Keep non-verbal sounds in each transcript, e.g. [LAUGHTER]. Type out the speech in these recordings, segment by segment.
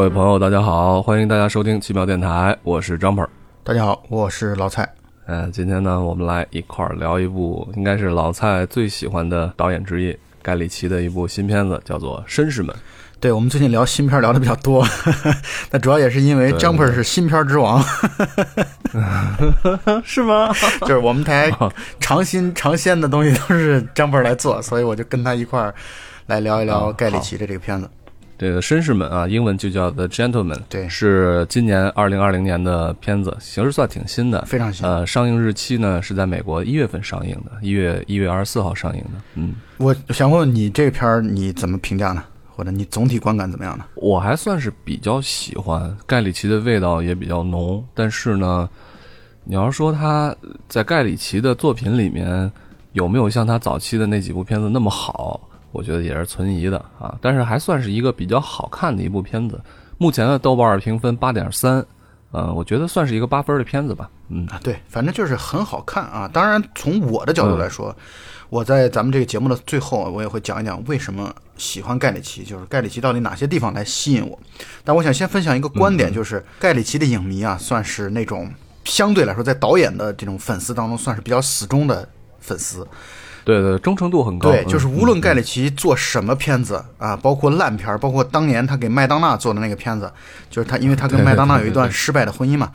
各位朋友，大家好，欢迎大家收听奇妙电台，我是张鹏。大家好，我是老蔡。嗯，今天呢，我们来一块儿聊一部应该是老蔡最喜欢的导演之一盖里奇的一部新片子，叫做《绅士们》。对，我们最近聊新片聊的比较多，[LAUGHS] 那主要也是因为 Jumper 是新片之王，[LAUGHS] 是吗？[LAUGHS] 就是我们台尝新尝鲜的东西都是 Jumper 来做，所以我就跟他一块儿来聊一聊盖里奇的这个片子。这个绅士们啊，英文就叫 The Gentleman，对，是今年二零二零年的片子，形式算挺新的，非常新。呃，上映日期呢是在美国一月份上映的，一月一月二十四号上映的。嗯，我想问问你这片儿你怎么评价呢？或者你总体观感怎么样呢？我还算是比较喜欢盖里奇的味道也比较浓，但是呢，你要说他在盖里奇的作品里面有没有像他早期的那几部片子那么好？我觉得也是存疑的啊，但是还算是一个比较好看的一部片子。目前的豆瓣评分八点三，呃，我觉得算是一个八分的片子吧。嗯啊，对，反正就是很好看啊。当然，从我的角度来说，我在咱们这个节目的最后，我也会讲一讲为什么喜欢盖里奇，就是盖里奇到底哪些地方来吸引我。但我想先分享一个观点，就是盖里奇的影迷啊，算是那种相对来说在导演的这种粉丝当中算是比较死忠的粉丝。对对，忠诚度很高。对，就是无论盖里奇做什么片子啊，包括烂片，包括当年他给麦当娜做的那个片子，就是他，因为他跟麦当娜有一段失败的婚姻嘛，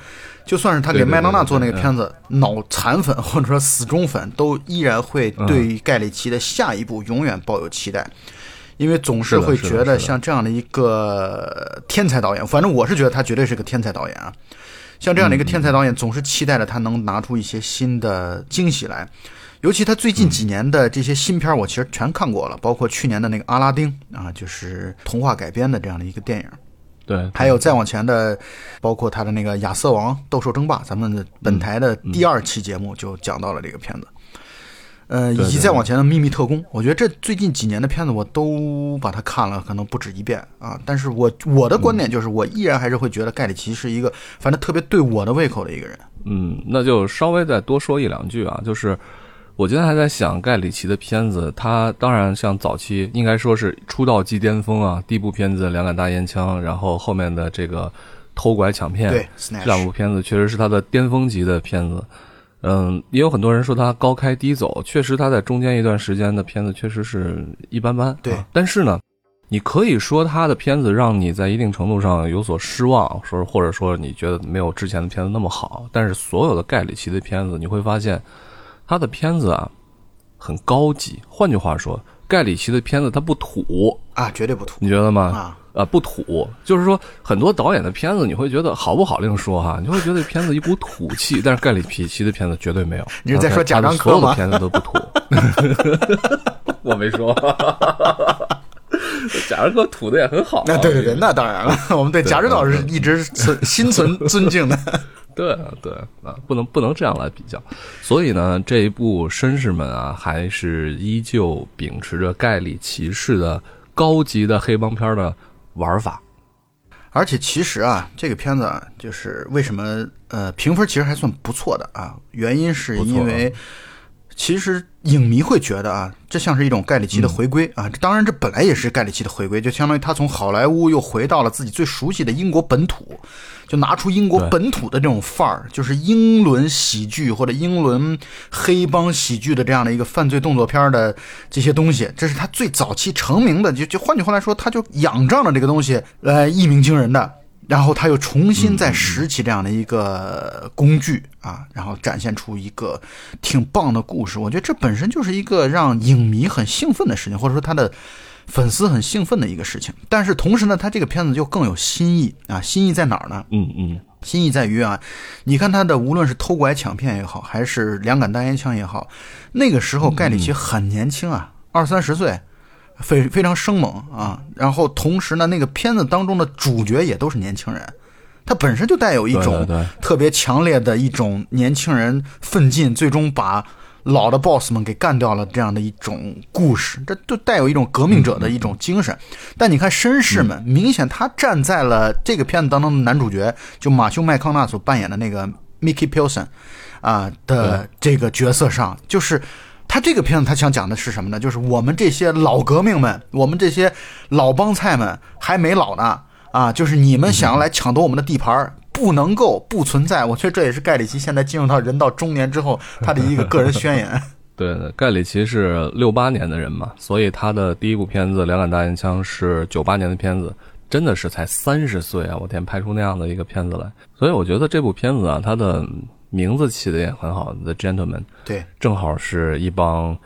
就算是他给麦当娜做那个片子，脑残粉或者说死忠粉都依然会对于盖里奇的下一步永远抱有期待，因为总是会觉得像这样的一个天才导演，反正我是觉得他绝对是个天才导演啊，像这样的一个天才导演，总是期待着他能拿出一些新的惊喜来。尤其他最近几年的这些新片，我其实全看过了，包括去年的那个《阿拉丁》啊，就是童话改编的这样的一个电影。对，还有再往前的，包括他的那个《亚瑟王斗兽争霸》，咱们本台的第二期节目就讲到了这个片子。呃，以及再往前的《秘密特工》，我觉得这最近几年的片子我都把它看了，可能不止一遍啊。但是我我的观点就是，我依然还是会觉得盖里奇是一个反正特别对我的胃口的一个人。嗯，那就稍微再多说一两句啊，就是。我今天还在想盖里奇的片子，他当然像早期应该说是出道即巅峰啊，第一部片子《两杆大烟枪》，然后后面的这个偷拐抢骗，对，这两部片子确实是他的巅峰级的片子。嗯，也有很多人说他高开低走，确实他在中间一段时间的片子确实是一般般。对，但是呢，你可以说他的片子让你在一定程度上有所失望，说或者说你觉得没有之前的片子那么好。但是所有的盖里奇的片子，你会发现。他的片子啊，很高级。换句话说，盖里奇的片子他不土啊，绝对不土。你觉得吗？啊，呃，不土，就是说很多导演的片子，你会觉得好不好另说哈，你会觉得片子一股土气。[LAUGHS] 但是盖里皮奇的片子绝对没有。你是在说贾樟柯吗？所有的片子都不土。[LAUGHS] 我没说。[LAUGHS] 贾樟柯土的也很好。那对对对，那当然了，我们对贾指导是一直存心存尊敬的。对啊，对啊，不能不能这样来比较，所以呢，这一部《绅士们》啊，还是依旧秉持着盖里奇式的高级的黑帮片的玩法。而且其实啊，这个片子啊，就是为什么呃评分其实还算不错的啊，原因是因为。其实影迷会觉得啊，这像是一种盖里奇的回归啊。当然，这本来也是盖里奇的回归，就相当于他从好莱坞又回到了自己最熟悉的英国本土，就拿出英国本土的这种范儿，就是英伦喜剧或者英伦黑帮喜剧的这样的一个犯罪动作片的这些东西。这是他最早期成名的，就就换句话来说，他就仰仗着这个东西来一鸣惊人的。然后他又重新再拾起这样的一个工具啊，然后展现出一个挺棒的故事。我觉得这本身就是一个让影迷很兴奋的事情，或者说他的粉丝很兴奋的一个事情。但是同时呢，他这个片子就更有新意啊！新意在哪儿呢？嗯嗯，新意在于啊，你看他的无论是偷拐抢骗也好，还是两杆大烟枪也好，那个时候盖里奇很年轻啊，二三十岁。非非常生猛啊，然后同时呢，那个片子当中的主角也都是年轻人，他本身就带有一种特别强烈的一种年轻人奋进，最终把老的 boss 们给干掉了这样的一种故事，这就带有一种革命者的一种精神。但你看绅士们，明显他站在了这个片子当中的男主角，就马修麦康纳所扮演的那个 Mickey Pilson 啊的这个角色上，就是。他这个片子，他想讲的是什么呢？就是我们这些老革命们，我们这些老帮菜们还没老呢啊，就是你们想要来抢夺我们的地盘儿，不能够不存在。我觉得这也是盖里奇现在进入到人到中年之后他的一个个人宣言。[LAUGHS] 对的，盖里奇是六八年的人嘛，所以他的第一部片子《两杆大烟枪》是九八年的片子，真的是才三十岁啊！我天，拍出那样的一个片子来，所以我觉得这部片子啊，它的名字起的也很好，《The Gentleman》，对，正好是一帮。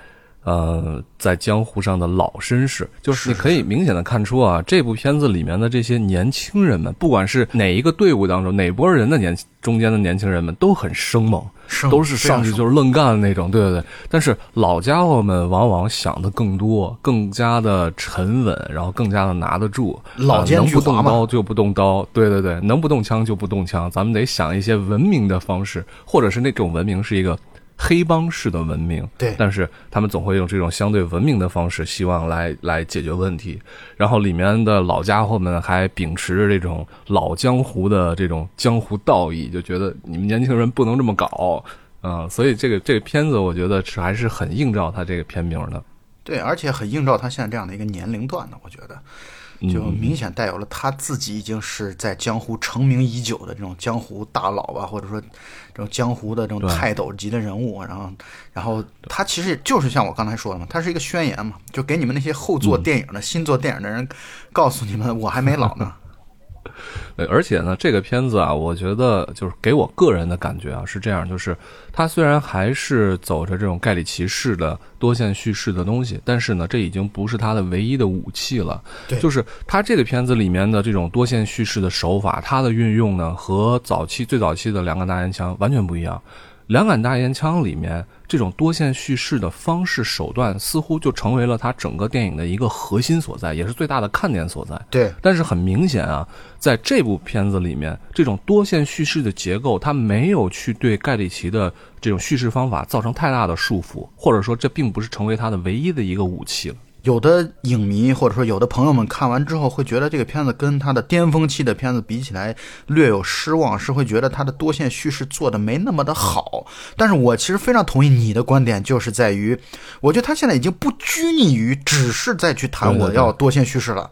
呃，在江湖上的老绅士，就是你可以明显的看出啊，这部片子里面的这些年轻人们，不管是哪一个队伍当中哪波人的年中间的年轻人们，都很生猛，都是上去就是愣干的那种，对对对。但是老家伙们往往想的更多，更加的沉稳，然后更加的拿得住。老能不动刀就不动刀，对对对，能不动枪就不动枪。咱们得想一些文明的方式，或者是那种文明是一个。黑帮式的文明，对，但是他们总会用这种相对文明的方式，希望来来解决问题。然后里面的老家伙们还秉持着这种老江湖的这种江湖道义，就觉得你们年轻人不能这么搞，嗯，所以这个这个片子我觉得是还是很映照他这个片名的。对，而且很映照他现在这样的一个年龄段的，我觉得。就明显带有了他自己已经是在江湖成名已久的这种江湖大佬吧，或者说这种江湖的这种泰斗级的人物。然后，然后他其实就是像我刚才说的嘛，他是一个宣言嘛，就给你们那些后做电影的新做电影的人，告诉你们我还没老呢。对，而且呢，这个片子啊，我觉得就是给我个人的感觉啊是这样，就是它虽然还是走着这种盖里奇式的多线叙事的东西，但是呢，这已经不是它的唯一的武器了。对，就是它这个片子里面的这种多线叙事的手法，它的运用呢，和早期最早期的两个大烟枪完全不一样。两杆大烟枪里面这种多线叙事的方式手段，似乎就成为了它整个电影的一个核心所在，也是最大的看点所在。对，但是很明显啊，在这部片子里面，这种多线叙事的结构，它没有去对盖里奇的这种叙事方法造成太大的束缚，或者说这并不是成为他的唯一的一个武器了。有的影迷或者说有的朋友们看完之后会觉得这个片子跟他的巅峰期的片子比起来略有失望，是会觉得他的多线叙事做的没那么的好。但是我其实非常同意你的观点，就是在于，我觉得他现在已经不拘泥于只是再去谈我要多线叙事了，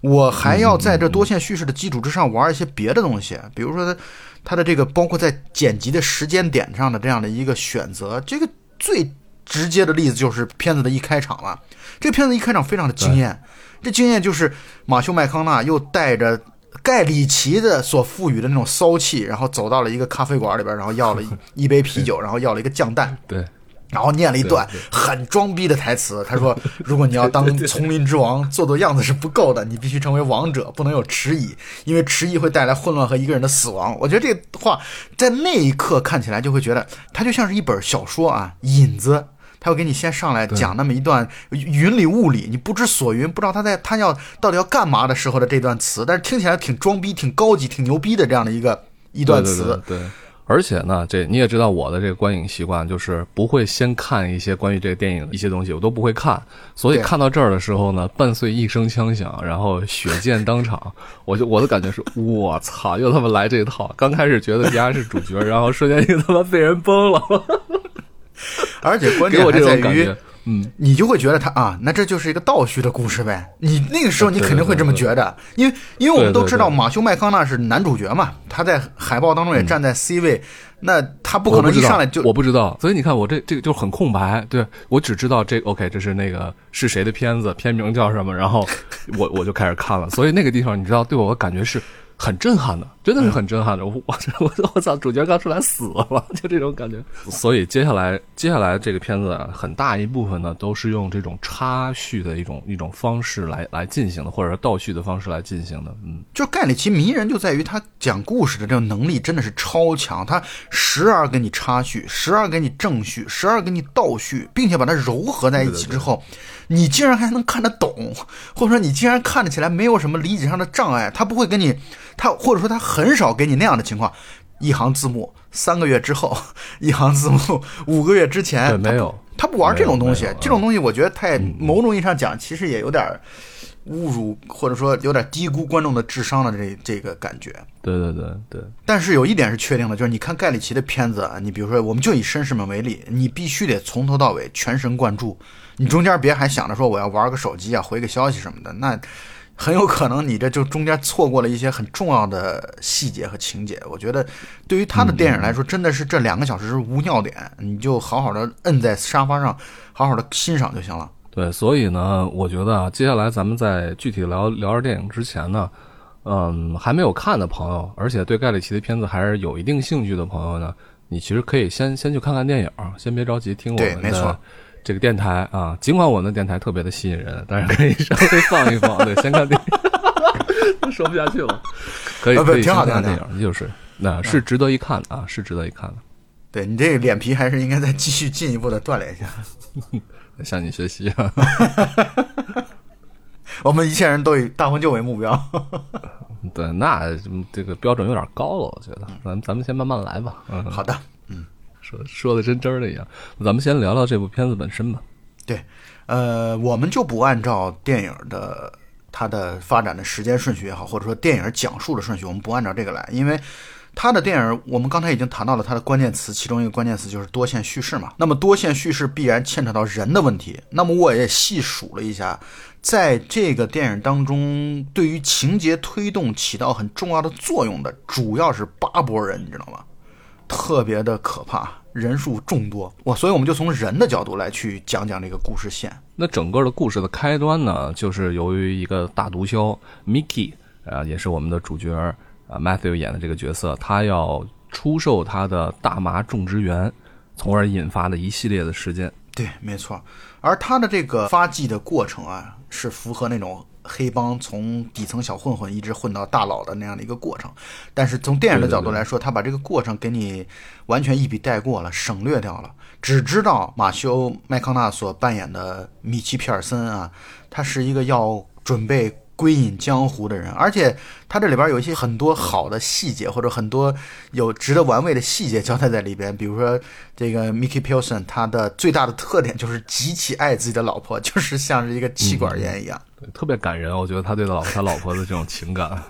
我还要在这多线叙事的基础之上玩一些别的东西，比如说他他的这个包括在剪辑的时间点上的这样的一个选择，这个最直接的例子就是片子的一开场了。这片子一开场非常的惊艳，这惊艳就是马修麦康纳又带着盖里奇的所赋予的那种骚气，然后走到了一个咖啡馆里边，然后要了一 [LAUGHS] 杯啤酒，然后要了一个酱蛋，对，然后念了一段很装逼的台词。他说：[LAUGHS] “如果你要当丛林之王，做做样子是不够的，你必须成为王者，不能有迟疑，因为迟疑会带来混乱和一个人的死亡。”我觉得这话在那一刻看起来就会觉得，它就像是一本小说啊，引子。他会给你先上来讲那么一段云里雾里，你不知所云，不知道他在他要到底要干嘛的时候的这段词，但是听起来挺装逼、挺高级、挺牛逼的这样的一个一段词。对，而且呢，这你也知道我的这个观影习惯，就是不会先看一些关于这个电影一些东西，我都不会看。所以看到这儿的时候呢，伴随一声枪响，然后血溅当场，我就我的感觉是，我操，又他妈来这套！刚开始觉得人家是主角，然后瞬间就他妈被人崩了。[LAUGHS] 而且关键还在于，嗯，你就会觉得他啊，那这就是一个倒叙的故事呗。你那个时候你肯定会这么觉得，因为因为我们都知道马修麦康纳是男主角嘛，他在海报当中也站在 C 位，那他不可能一上来就我不知道，所以你看我这这个就很空白，对我只知道这 OK，这是那个是谁的片子，片名叫什么，然后我我就开始看了，所以那个地方你知道对我的感觉是。很震撼的，真的是很震撼的。我我我我操，主角刚出来死了，[LAUGHS] 就这种感觉。所以接下来接下来这个片子啊，很大一部分呢都是用这种插叙的一种一种方式来来进行的，或者说倒叙的方式来进行的。嗯，就盖里奇迷人就在于他讲故事的这种能力真的是超强，他时而给你插叙，时而给你正叙，时而给你倒叙，并且把它糅合在一起之后。你竟然还能看得懂，或者说你竟然看得起来没有什么理解上的障碍，他不会跟你，他或者说他很少给你那样的情况，一行字幕三个月之后，[LAUGHS] 一行字幕五个月之前，没有，他不玩这种东西，这种东西我觉得太某种意义上讲，其实也有点侮辱或者说有点低估观众的智商的这这个感觉。对对对对。但是有一点是确定的，就是你看盖里奇的片子，你比如说我们就以绅士们为例，你必须得从头到尾全神贯注。你中间别还想着说我要玩个手机啊，回个消息什么的，那很有可能你这就中间错过了一些很重要的细节和情节。我觉得对于他的电影来说，真的是这两个小时是无尿点，你就好好的摁在沙发上，好好的欣赏就行了。对，所以呢，我觉得啊，接下来咱们在具体聊聊这电影之前呢，嗯，还没有看的朋友，而且对盖里奇的片子还是有一定兴趣的朋友呢，你其实可以先先去看看电影，先别着急听我们的。这个电台啊，尽管我们的电台特别的吸引人，但是可以稍微放一放，对，先看电影，[LAUGHS] 说不下去了，可以可以挺好看电影，就是那是值得一看的啊，是值得一看的。对你这个脸皮还是应该再继续进一步的锻炼一下，[LAUGHS] 向你学习啊。[LAUGHS] 我们一切人都以大婚就为目标。对，那这个标准有点高了，我觉得，咱咱们先慢慢来吧。嗯，好的，嗯。说说的真真的一样，咱们先聊聊这部片子本身吧。对，呃，我们就不按照电影的它的发展的时间顺序也好，或者说电影讲述的顺序，我们不按照这个来，因为它的电影我们刚才已经谈到了它的关键词，其中一个关键词就是多线叙事嘛。那么多线叙事必然牵扯到人的问题。那么我也细数了一下，在这个电影当中，对于情节推动起到很重要的作用的，主要是八拨人，你知道吗？特别的可怕，人数众多，我所以我们就从人的角度来去讲讲这个故事线。那整个的故事的开端呢，就是由于一个大毒枭 Mickey 啊，也是我们的主角啊 Matthew 演的这个角色，他要出售他的大麻种植园，从而引发的一系列的事件。对，没错。而他的这个发迹的过程啊，是符合那种。黑帮从底层小混混一直混到大佬的那样的一个过程，但是从电影的角度来说，他把这个过程给你完全一笔带过了，省略掉了，只知道马修麦康纳所扮演的米奇皮尔森啊，他是一个要准备。归隐江湖的人，而且他这里边有一些很多好的细节，或者很多有值得玩味的细节交代在里边。比如说，这个 Mickey Pilson，他的最大的特点就是极其爱自己的老婆，就是像是一个气管炎一样，对，特别感人。我觉得他对老他老婆的这种情感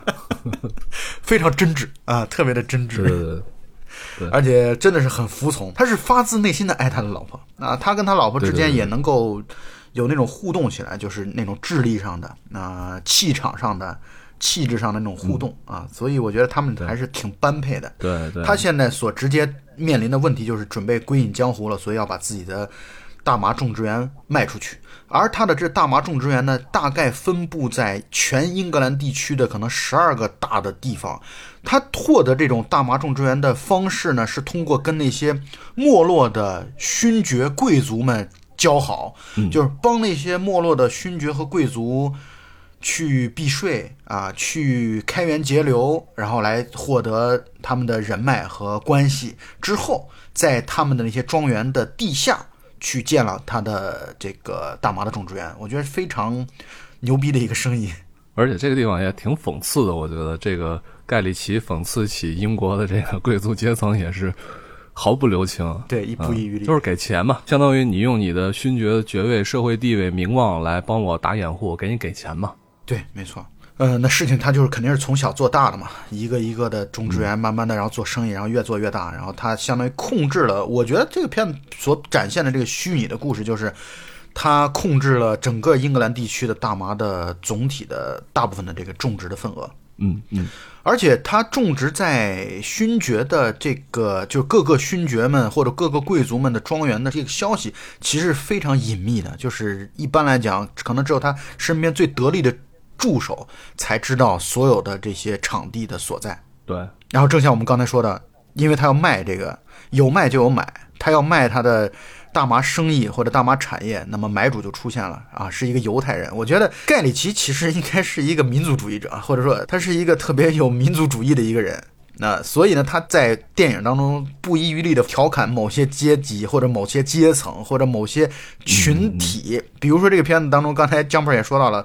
[LAUGHS] 非常真挚啊，特别的真挚，对对对，而且真的是很服从，他是发自内心的爱他的老婆啊，他跟他老婆之间也能够。有那种互动起来，就是那种智力上的、啊气场上的、气质上的那种互动啊，所以我觉得他们还是挺般配的。对对，他现在所直接面临的问题就是准备归隐江湖了，所以要把自己的大麻种植园卖出去。而他的这大麻种植园呢，大概分布在全英格兰地区的可能十二个大的地方。他获得这种大麻种植园的方式呢，是通过跟那些没落的勋爵贵族们。交好，就是帮那些没落的勋爵和贵族去避税啊，去开源节流，然后来获得他们的人脉和关系。之后，在他们的那些庄园的地下去建了他的这个大麻的种植园。我觉得非常牛逼的一个生意，而且这个地方也挺讽刺的。我觉得这个盖里奇讽刺起英国的这个贵族阶层也是。毫不留情，对，一不遗余力，就是给钱嘛，相当于你用你的勋爵爵位、社会地位、名望来帮我打掩护，给你给钱嘛。对，没错。呃，那事情他就是肯定是从小做大的嘛，一个一个的种植园，慢慢的然后做生意，然后越做越大，然后他相当于控制了。我觉得这个片子所展现的这个虚拟的故事，就是他控制了整个英格兰地区的大麻的总体的大部分的这个种植的份额。嗯嗯，而且他种植在勋爵的这个，就各个勋爵们或者各个贵族们的庄园的这个消息，其实非常隐秘的。就是一般来讲，可能只有他身边最得力的助手才知道所有的这些场地的所在。对。然后正像我们刚才说的，因为他要卖这个，有卖就有买，他要卖他的。大麻生意或者大麻产业，那么买主就出现了啊，是一个犹太人。我觉得盖里奇其实应该是一个民族主义者，[LAUGHS] 或者说他是一个特别有民族主义的一个人。那所以呢，他在电影当中不遗余力地调侃某些阶级或者某些阶层或者某些群体。比如说这个片子当中，刚才江波也说到了，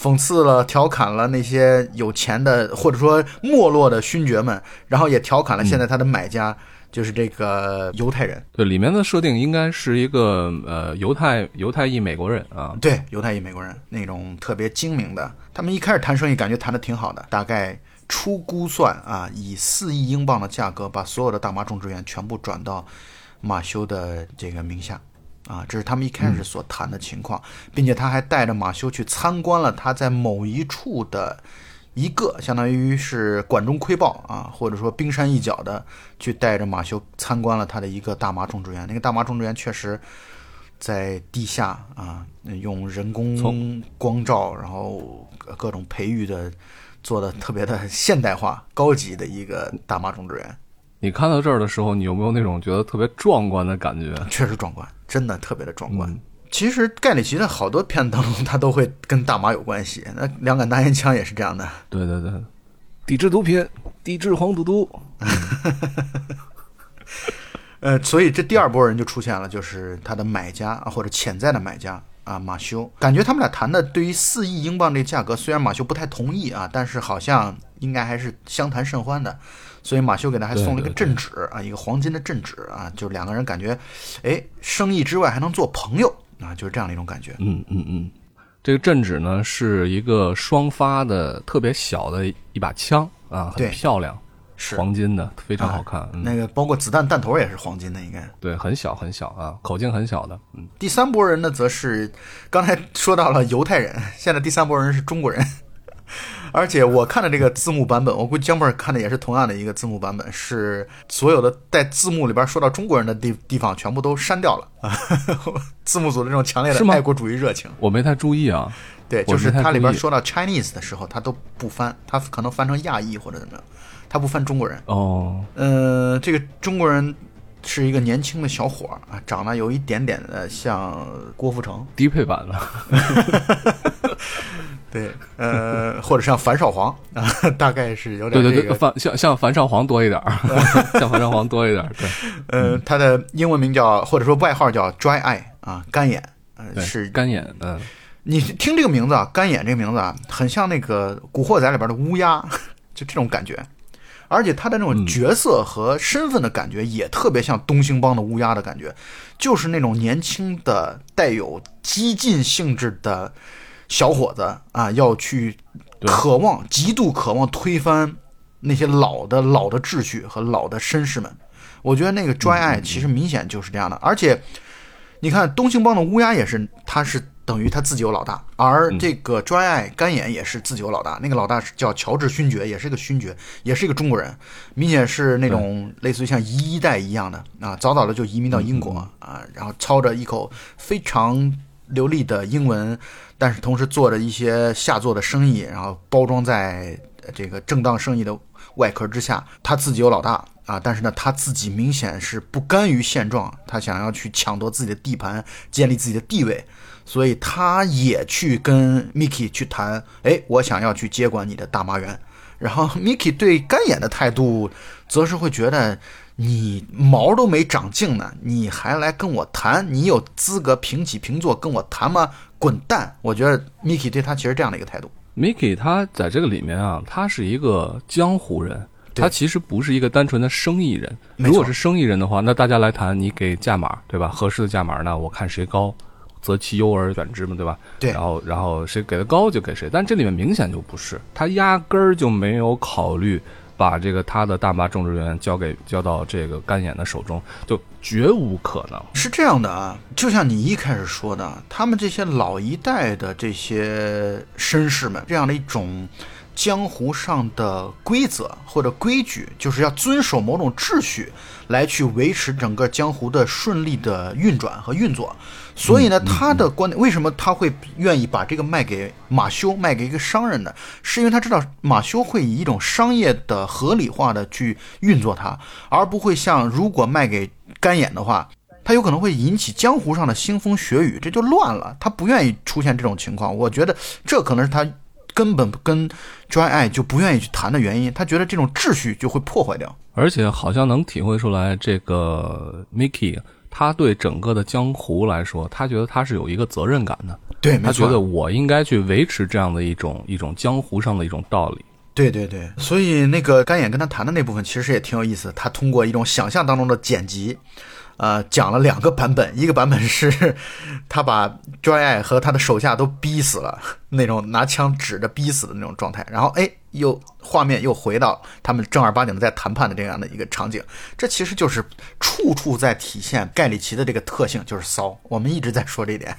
讽刺了、调侃了那些有钱的或者说没落的勋爵们，然后也调侃了现在他的买家。就是这个犹太人，对里面的设定应该是一个呃犹太犹太裔美国人啊，对犹太裔美国人。那种特别精明的，他们一开始谈生意感觉谈的挺好的，大概初估算啊，以四亿英镑的价格把所有的大麻种植园全部转到马修的这个名下，啊，这是他们一开始所谈的情况，并且他还带着马修去参观了他在某一处的一个，相当于是管中窥豹啊，或者说冰山一角的，去带着马修参观了他的一个大麻种植园。那个大麻种植园确实在地下啊，用人工光照，然后各种培育的，做的特别的现代化、高级的一个大麻种植园。你看到这儿的时候，你有没有那种觉得特别壮观的感觉？确实壮观，真的特别的壮观。其实盖里奇的好多片当中，他都会跟大麻有关系。[LAUGHS] 那两杆大烟枪也是这样的。对对对，抵制毒品，抵制黄赌毒。[LAUGHS] 呃，所以这第二波人就出现了，就是他的买家啊，或者潜在的买家啊，马修。感觉他们俩谈的对于四亿英镑这个价格，虽然马修不太同意啊，但是好像应该还是相谈甚欢的。所以马修给他还送了一个镇纸啊，一个黄金的镇纸啊，就两个人感觉，哎，生意之外还能做朋友啊，就是这样的一种感觉。嗯嗯嗯，这个镇纸呢是一个双发的特别小的一把枪啊，很漂亮，是黄金的，非常好看。那个包括子弹弹头也是黄金的，应该对，很小很小啊，口径很小的。嗯，第三波人呢，则是刚才说到了犹太人，现在第三波人是中国人。而且我看的这个字幕版本，我估计江本看的也是同样的一个字幕版本，是所有的带字幕里边说到中国人的地地方全部都删掉了啊！[LAUGHS] 字幕组的这种强烈的爱国主义热情，我没太注意啊。对，就是它里边说到 Chinese 的时候，它都不翻，它可能翻成亚裔或者怎么样，它不翻中国人。哦，呃，这个中国人是一个年轻的小伙啊，长得有一点点的像郭富城，低配版的。[LAUGHS] 对，呃，或者像樊少皇啊，大概是有点对对对，樊像像樊少皇多一点儿，[LAUGHS] 像樊少皇多一点儿。对，呃，他的英文名叫或者说外号叫 Dry Eye 啊，干眼，呃，是干眼。嗯，你听这个名字啊，干眼这个名字啊，很像那个《古惑仔》里边的乌鸦，[LAUGHS] 就这种感觉。而且他的那种角色和身份的感觉也特别像东兴帮的乌鸦的感觉，就是那种年轻的带有激进性质的。小伙子啊，要去渴望、极度渴望推翻那些老的、老的秩序和老的绅士们。我觉得那个 Dry Eye 其实明显就是这样的。而且，你看东兴帮的乌鸦也是，他是等于他自己有老大，而这个 Dry Eye 干眼也是自己有老大。那个老大是叫乔治勋爵，也是一个勋爵，也是一个中国人，明显是那种类似于像一代一样的啊，早早的就移民到英国啊，然后操着一口非常流利的英文。但是同时做着一些下作的生意，然后包装在这个正当生意的外壳之下。他自己有老大啊，但是呢，他自己明显是不甘于现状，他想要去抢夺自己的地盘，建立自己的地位，所以他也去跟 Mickey 去谈，哎，我想要去接管你的大麻园。然后 Mickey 对干眼的态度，则是会觉得你毛都没长净呢，你还来跟我谈？你有资格平起平坐跟我谈吗？滚蛋！我觉得 Mickey 对他其实这样的一个态度。Mickey 他在这个里面啊，他是一个江湖人，他其实不是一个单纯的生意人。如果是生意人的话，那大家来谈，你给价码，对吧？合适的价码呢？我看谁高，择其优而选之嘛，对吧？对。然后，然后谁给的高就给谁。但这里面明显就不是，他压根儿就没有考虑。把这个他的大麻种植园交给交到这个干眼的手中，就绝无可能。是这样的啊，就像你一开始说的，他们这些老一代的这些绅士们，这样的一种江湖上的规则或者规矩，就是要遵守某种秩序，来去维持整个江湖的顺利的运转和运作。所以呢，他的观点为什么他会愿意把这个卖给马修，卖给一个商人呢？是因为他知道马修会以一种商业的合理化的去运作它，而不会像如果卖给干眼的话，他有可能会引起江湖上的腥风血雨，这就乱了。他不愿意出现这种情况，我觉得这可能是他根本跟 Dry Eye 就不愿意去谈的原因。他觉得这种秩序就会破坏掉，而且好像能体会出来这个 Mickey。他对整个的江湖来说，他觉得他是有一个责任感的。对，他觉得我应该去维持这样的一种一种江湖上的一种道理。对对对，所以那个干眼跟他谈的那部分其实也挺有意思。他通过一种想象当中的剪辑，呃，讲了两个版本。一个版本是 [LAUGHS] 他把 Dry Eye 和他的手下都逼死了，那种拿枪指着逼死的那种状态。然后，哎，又画面又回到他们正儿八经的在谈判的这样的一个场景，这其实就是处处在体现盖里奇的这个特性，就是骚。我们一直在说这一点。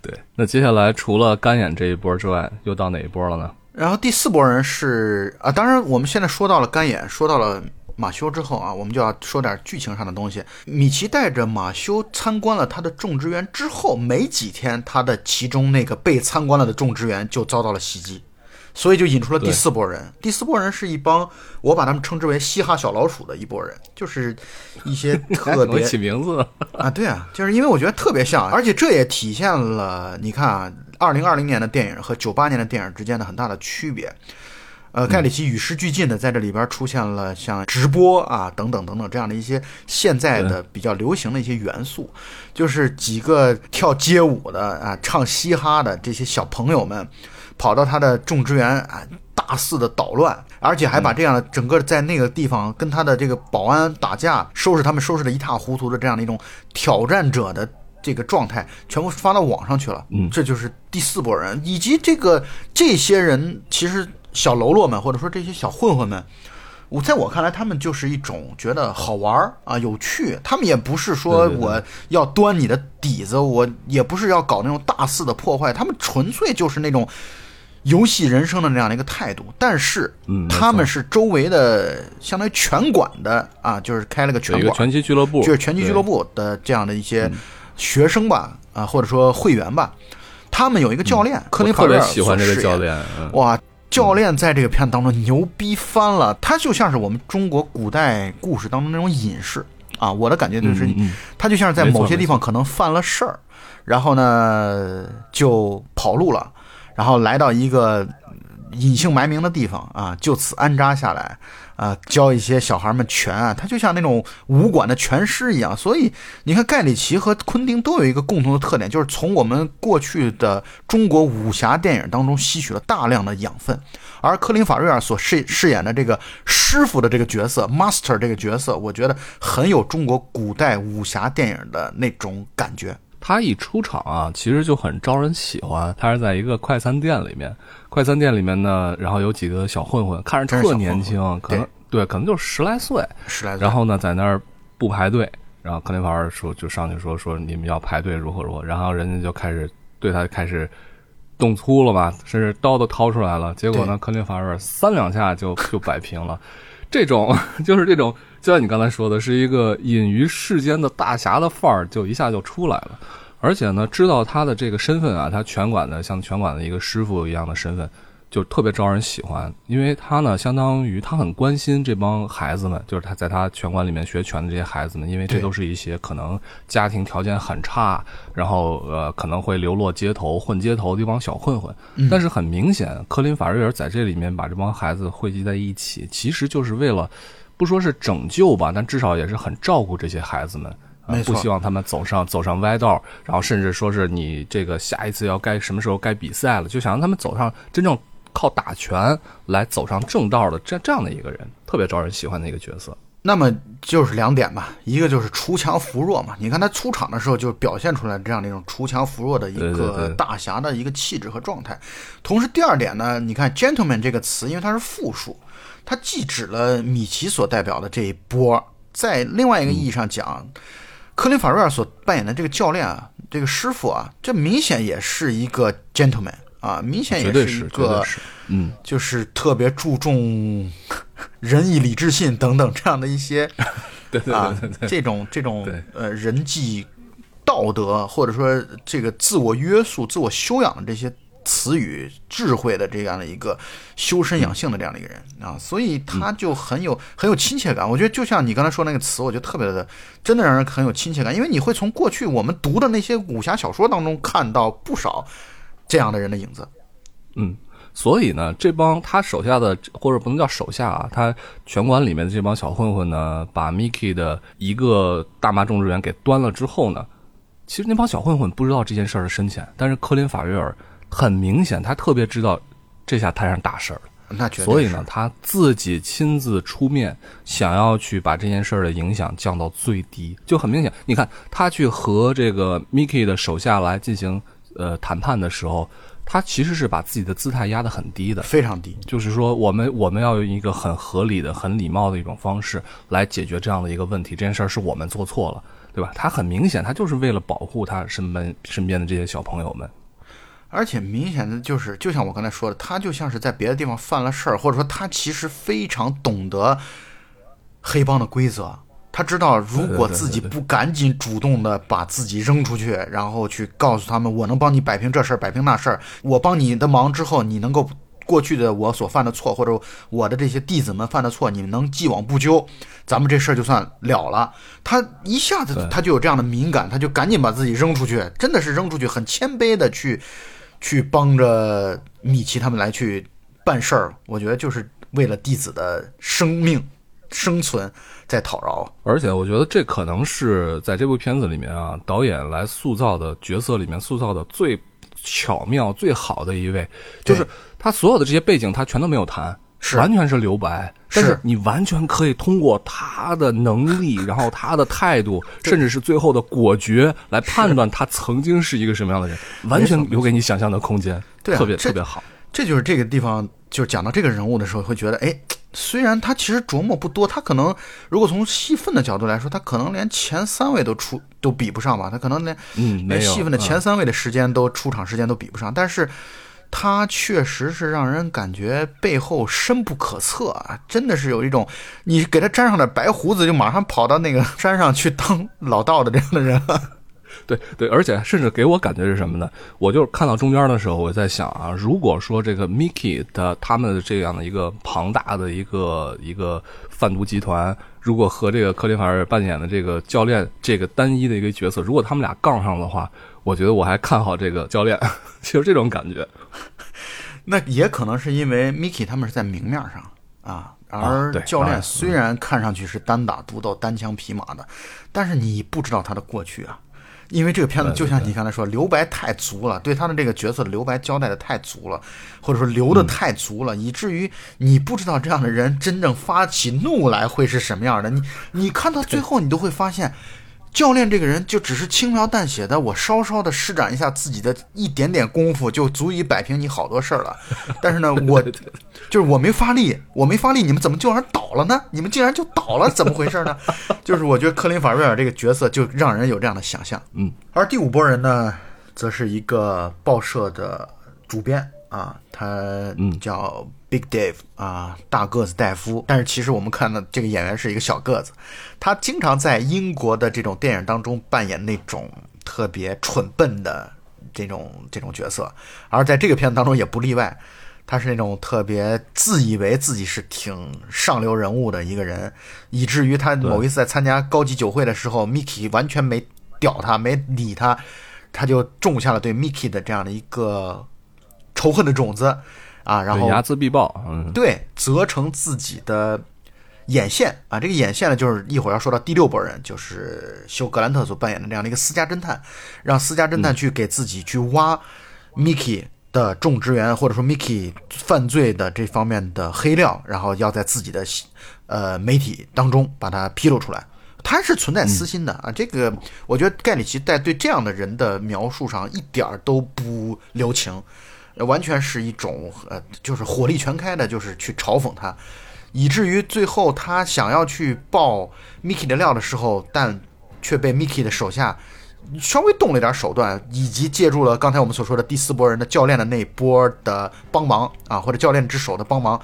对，那接下来除了干眼这一波之外，又到哪一波了呢？然后第四波人是啊，当然我们现在说到了干眼，说到了马修之后啊，我们就要说点剧情上的东西。米奇带着马修参观了他的种植园之后，没几天，他的其中那个被参观了的种植园就遭到了袭击。所以就引出了第四波人。第四波人是一帮我把他们称之为嘻哈小老鼠的一波人，就是一些特别 [LAUGHS] 起名字啊，对啊，就是因为我觉得特别像，而且这也体现了你看啊，二零二零年的电影和九八年的电影之间的很大的区别。呃，盖里奇与时俱进的在这里边出现了像直播啊等等等等这样的一些现在的比较流行的一些元素，就是几个跳街舞的啊，唱嘻哈的这些小朋友们。跑到他的种植园啊，大肆的捣乱，而且还把这样的整个在那个地方跟他的这个保安打架，收拾他们收拾的一塌糊涂的这样的一种挑战者的这个状态，全部发到网上去了。嗯，这就是第四波人，以及这个这些人，其实小喽啰们或者说这些小混混们。我在我看来，他们就是一种觉得好玩儿啊、有趣。他们也不是说我要端你的底子，我也不是要搞那种大肆的破坏。他们纯粹就是那种游戏人生的那样的一个态度。但是，他们是周围的相当于拳馆的啊，就是开了个拳馆，拳击俱乐部，就是拳击俱乐部的这样的一些学生吧，啊，或者说会员吧。他们有一个教练，克林法瑞尔喜欢这个教练，哇。教练在这个片子当中牛逼翻了，他就像是我们中国古代故事当中那种隐士啊，我的感觉就是，他就像是在某些地方可能犯了事儿，然后呢就跑路了，然后来到一个隐姓埋名的地方啊，就此安扎下来。啊，教一些小孩们拳啊，他就像那种武馆的拳师一样。所以你看，盖里奇和昆汀都有一个共同的特点，就是从我们过去的中国武侠电影当中吸取了大量的养分。而科林·法瑞尔所饰饰演的这个师傅的这个角色，Master 这个角色，我觉得很有中国古代武侠电影的那种感觉。他一出场啊，其实就很招人喜欢。他是在一个快餐店里面，快餐店里面呢，然后有几个小混混，看着特年轻，可能对，可能就十来岁，十来岁。然后呢，在那儿不排队，然后克林法尔说就上去说说你们要排队如何如何，然后人家就开始对他开始动粗了吧，甚至刀都掏出来了。结果呢，克林法尔三两下就 [LAUGHS] 就摆平了。这种就是这种。就像你刚才说的，是一个隐于世间的大侠的范儿，就一下就出来了。而且呢，知道他的这个身份啊，他拳馆的像拳馆的一个师傅一样的身份，就特别招人喜欢。因为他呢，相当于他很关心这帮孩子们，就是他在他拳馆里面学拳的这些孩子们，因为这都是一些可能家庭条件很差，然后呃可能会流落街头、混街头的一帮小混混。但是很明显，科林·法瑞尔在这里面把这帮孩子汇集在一起，其实就是为了。不说是拯救吧，但至少也是很照顾这些孩子们，不希望他们走上走上歪道，然后甚至说是你这个下一次要该什么时候该比赛了，就想让他们走上真正靠打拳来走上正道的这这样的一个人，特别招人喜欢的一个角色。那么就是两点吧，一个就是锄强扶弱嘛，你看他出场的时候就表现出来这样的一种锄强扶弱的一个大侠的一个气质和状态。同时，第二点呢，你看 “gentleman” 这个词，因为它是复数。它既指了米奇所代表的这一波，在另外一个意义上讲，科林·法瑞尔所扮演的这个教练啊，这个师傅啊，这明显也是一个 gentleman 啊，明显也是一个，嗯，就是特别注重仁义礼智信等等这样的一些，[LAUGHS] 对对对对，这种这种呃人际道德或者说这个自我约束、自我修养的这些。词语智慧的这样的一个修身养性的这样的一个人啊，所以他就很有很有亲切感。我觉得就像你刚才说那个词，我觉得特别的，真的让人很有亲切感。因为你会从过去我们读的那些武侠小说当中看到不少这样的人的影子。嗯，所以呢，这帮他手下的或者不能叫手下啊，他拳馆里面的这帮小混混呢，把 Mickey 的一个大麻种植园给端了之后呢，其实那帮小混混不知道这件事儿的深浅，但是科林法瑞尔。很明显，他特别知道这下摊上大事儿了。那所以呢，他自己亲自出面，想要去把这件事儿的影响降到最低。就很明显，你看他去和这个 Mickey 的手下来进行呃谈判的时候，他其实是把自己的姿态压得很低的，非常低。就是说，我们我们要用一个很合理的、很礼貌的一种方式来解决这样的一个问题。这件事儿是我们做错了，对吧？他很明显，他就是为了保护他身边身边的这些小朋友们。而且明显的就是，就像我刚才说的，他就像是在别的地方犯了事儿，或者说他其实非常懂得黑帮的规则。他知道，如果自己不赶紧主动的把自己扔出去，然后去告诉他们，我能帮你摆平这事儿，摆平那事儿，我帮你的忙之后，你能够过去的我所犯的错，或者我的这些弟子们犯的错，你们能既往不咎，咱们这事儿就算了了。他一下子他就有这样的敏感，他就赶紧把自己扔出去，真的是扔出去，很谦卑的去去帮着米奇他们来去办事儿。我觉得就是为了弟子的生命。生存在讨饶，而且我觉得这可能是在这部片子里面啊，导演来塑造的角色里面塑造的最巧妙、最好的一位，就是他所有的这些背景他全都没有谈，是完全是留白，但是你完全可以通过他的能力，然后他的态度，甚至是最后的果决来判断他曾经是一个什么样的人，完全留给你想象的空间，特别特别好。这就是这个地方，就是讲到这个人物的时候，会觉得哎。虽然他其实琢磨不多，他可能如果从戏份的角度来说，他可能连前三位都出都比不上吧。他可能连嗯连戏份的前三位的时间都出场时间都比不上。但是，他确实是让人感觉背后深不可测啊！真的是有一种你给他粘上点白胡子，就马上跑到那个山上去当老道的这样的人。对 [LAUGHS] 对，而且甚至给我感觉是什么呢？我就看到中间的时候，我在想啊，如果说这个 Mickey 的他们这样的一个庞大的一个一个贩毒集团，如果和这个克林法尔扮演的这个教练这个单一的一个角色，如果他们俩杠上的话，我觉得我还看好这个教练，[LAUGHS] 就是这种感觉。[LAUGHS] 那也可能是因为 Mickey 他们是在明面上啊，而教练虽然看上去是单打独斗、单枪匹马的，但是你不知道他的过去啊。因为这个片子就像你刚才说，留白太足了，对他的这个角色的留白交代的太足了，或者说留的太足了，以至于你不知道这样的人真正发起怒来会是什么样的。你你看到最后，你都会发现。教练这个人就只是轻描淡写的，我稍稍的施展一下自己的一点点功夫，就足以摆平你好多事儿了。[LAUGHS] 但是呢，[LAUGHS] 我就是我没发力，我没发力，你们怎么就然倒了呢？你们竟然就倒了，怎么回事呢？[LAUGHS] 就是我觉得克林法瑞尔这个角色就让人有这样的想象。嗯，而第五波人呢，则是一个报社的主编啊，他嗯叫。Big Dave 啊，大个子戴夫。但是其实我们看到这个演员是一个小个子，他经常在英国的这种电影当中扮演那种特别蠢笨的这种这种角色，而在这个片子当中也不例外。他是那种特别自以为自己是挺上流人物的一个人，以至于他某一次在参加高级酒会的时候，Mickey 完全没屌他，没理他，他就种下了对 Mickey 的这样的一个仇恨的种子。啊，然后睚眦必报，嗯，对，责成自己的眼线啊，这个眼线呢，就是一会儿要说到第六波人，就是休格兰特所扮演的这样的一个私家侦探，让私家侦探去给自己去挖 Mickey 的种植园，或者说 Mickey 犯罪的这方面的黑料，然后要在自己的呃媒体当中把它披露出来。他是存在私心的啊，这个我觉得盖里奇在对这样的人的描述上一点儿都不留情。完全是一种呃，就是火力全开的，就是去嘲讽他，以至于最后他想要去爆 Mickey 的料的时候，但却被 Mickey 的手下稍微动了一点手段，以及借助了刚才我们所说的第四波人的教练的那一波的帮忙啊，或者教练之手的帮忙，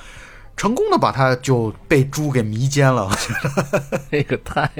成功的把他就被猪给迷奸了。我觉得 [LAUGHS] 这个太。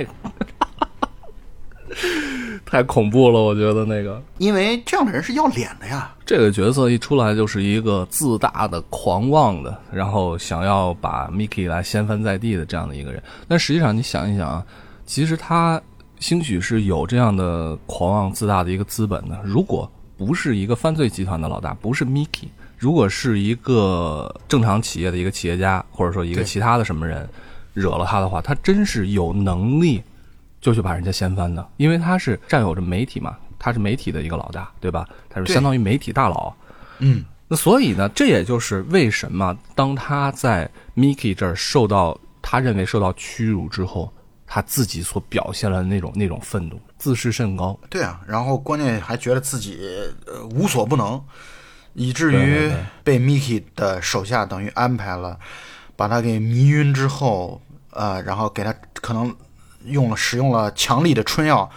[LAUGHS] 太恐怖了，我觉得那个，因为这样的人是要脸的呀。这个角色一出来就是一个自大的、狂妄的，然后想要把 Mickey 来掀翻在地的这样的一个人。但实际上，你想一想啊，其实他兴许是有这样的狂妄自大的一个资本的。如果不是一个犯罪集团的老大，不是 Mickey，如果是一个正常企业的一个企业家，或者说一个其他的什么人惹了他的话，他真是有能力。就去把人家掀翻的，因为他是占有着媒体嘛，他是媒体的一个老大，对吧？他是相当于媒体大佬。嗯，那所以呢，这也就是为什么当他在 Mickey 这儿受到他认为受到屈辱之后，他自己所表现的那种那种愤怒，自视甚高。对啊，然后关键还觉得自己呃无所不能。以至于被 Mickey 的手下等于安排了，把他给迷晕之后，呃，然后给他可能用了使用了强力的春药，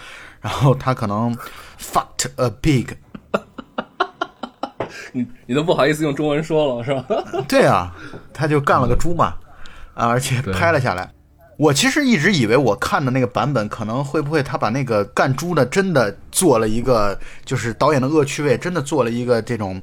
然后他可能 fucked a pig。[LAUGHS] 你你都不好意思用中文说了是吧？[LAUGHS] 对啊，他就干了个猪嘛，啊，而且拍了下来。我其实一直以为我看的那个版本，可能会不会他把那个干猪的真的做了一个，就是导演的恶趣味，真的做了一个这种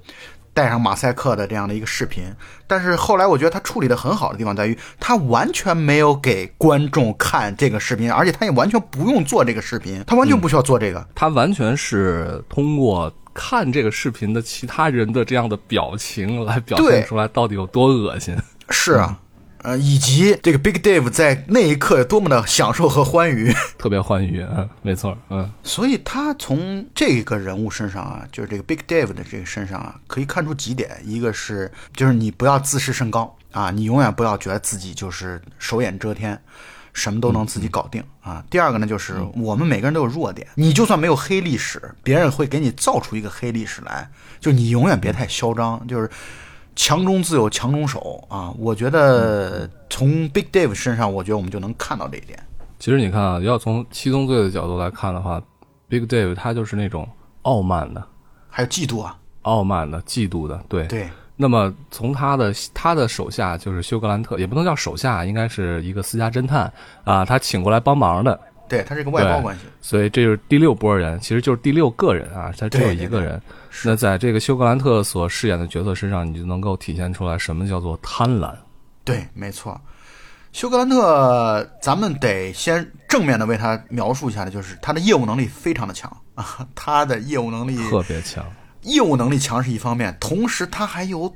带上马赛克的这样的一个视频。但是后来我觉得他处理的很好的地方在于，他完全没有给观众看这个视频，而且他也完全不用做这个视频，他完全不需要做这个。他完全是通过看这个视频的其他人的这样的表情来表现出来到底有多恶心。是啊，[LAUGHS] 呃，以及这个 Big Dave 在那一刻有多么的享受和欢愉。[LAUGHS] 特别欢愉，嗯，没错，嗯，所以他从这个人物身上啊，就是这个 Big Dave 的这个身上啊，可以看出几点：一个是，就是你不要自视甚高啊，你永远不要觉得自己就是手眼遮天，什么都能自己搞定啊。第二个呢，就是我们每个人都有弱点，你就算没有黑历史，别人会给你造出一个黑历史来，就你永远别太嚣张，就是。强中自有强中手啊！我觉得从 Big Dave 身上，我觉得我们就能看到这一点。其实你看啊，要从七宗罪的角度来看的话，Big Dave 他就是那种傲慢的、还有嫉妒啊，傲慢的、嫉妒的，对。对，那么从他的他的手下就是休格兰特，也不能叫手下，应该是一个私家侦探啊，他请过来帮忙的，对，他是个外包关系。所以这就是第六波人，其实就是第六个人啊，他只有一个人。那在这个休格兰特所饰演的角色身上，你就能够体现出来什么叫做贪婪。对，没错。休格兰特，咱们得先正面的为他描述一下的，就是他的业务能力非常的强啊，[LAUGHS] 他的业务能力，特别强，业务能力强是一方面，同时他还有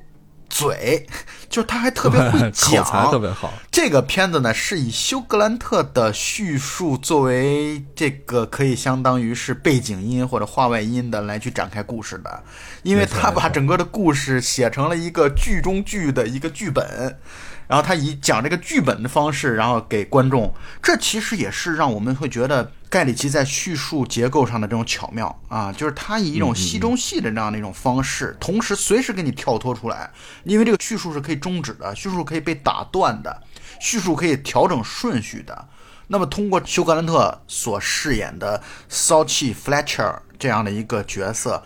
嘴，就是他还特别会 [LAUGHS] 口才特讲。别好。这个片子呢，是以休格兰特的叙述作为这个可以相当于是背景音或者画外音的来去展开故事的，因为他把整个的故事写成了一个剧中剧的一个剧本，然后他以讲这个剧本的方式，然后给观众，这其实也是让我们会觉得盖里奇在叙述结构上的这种巧妙啊，就是他以一种戏中戏的这样的一种方式，同时随时给你跳脱出来，因为这个叙述是可以终止的，叙述可以被打断的，叙述可以调整顺序的。那么，通过休格兰特所饰演的骚气 Fletcher 这样的一个角色，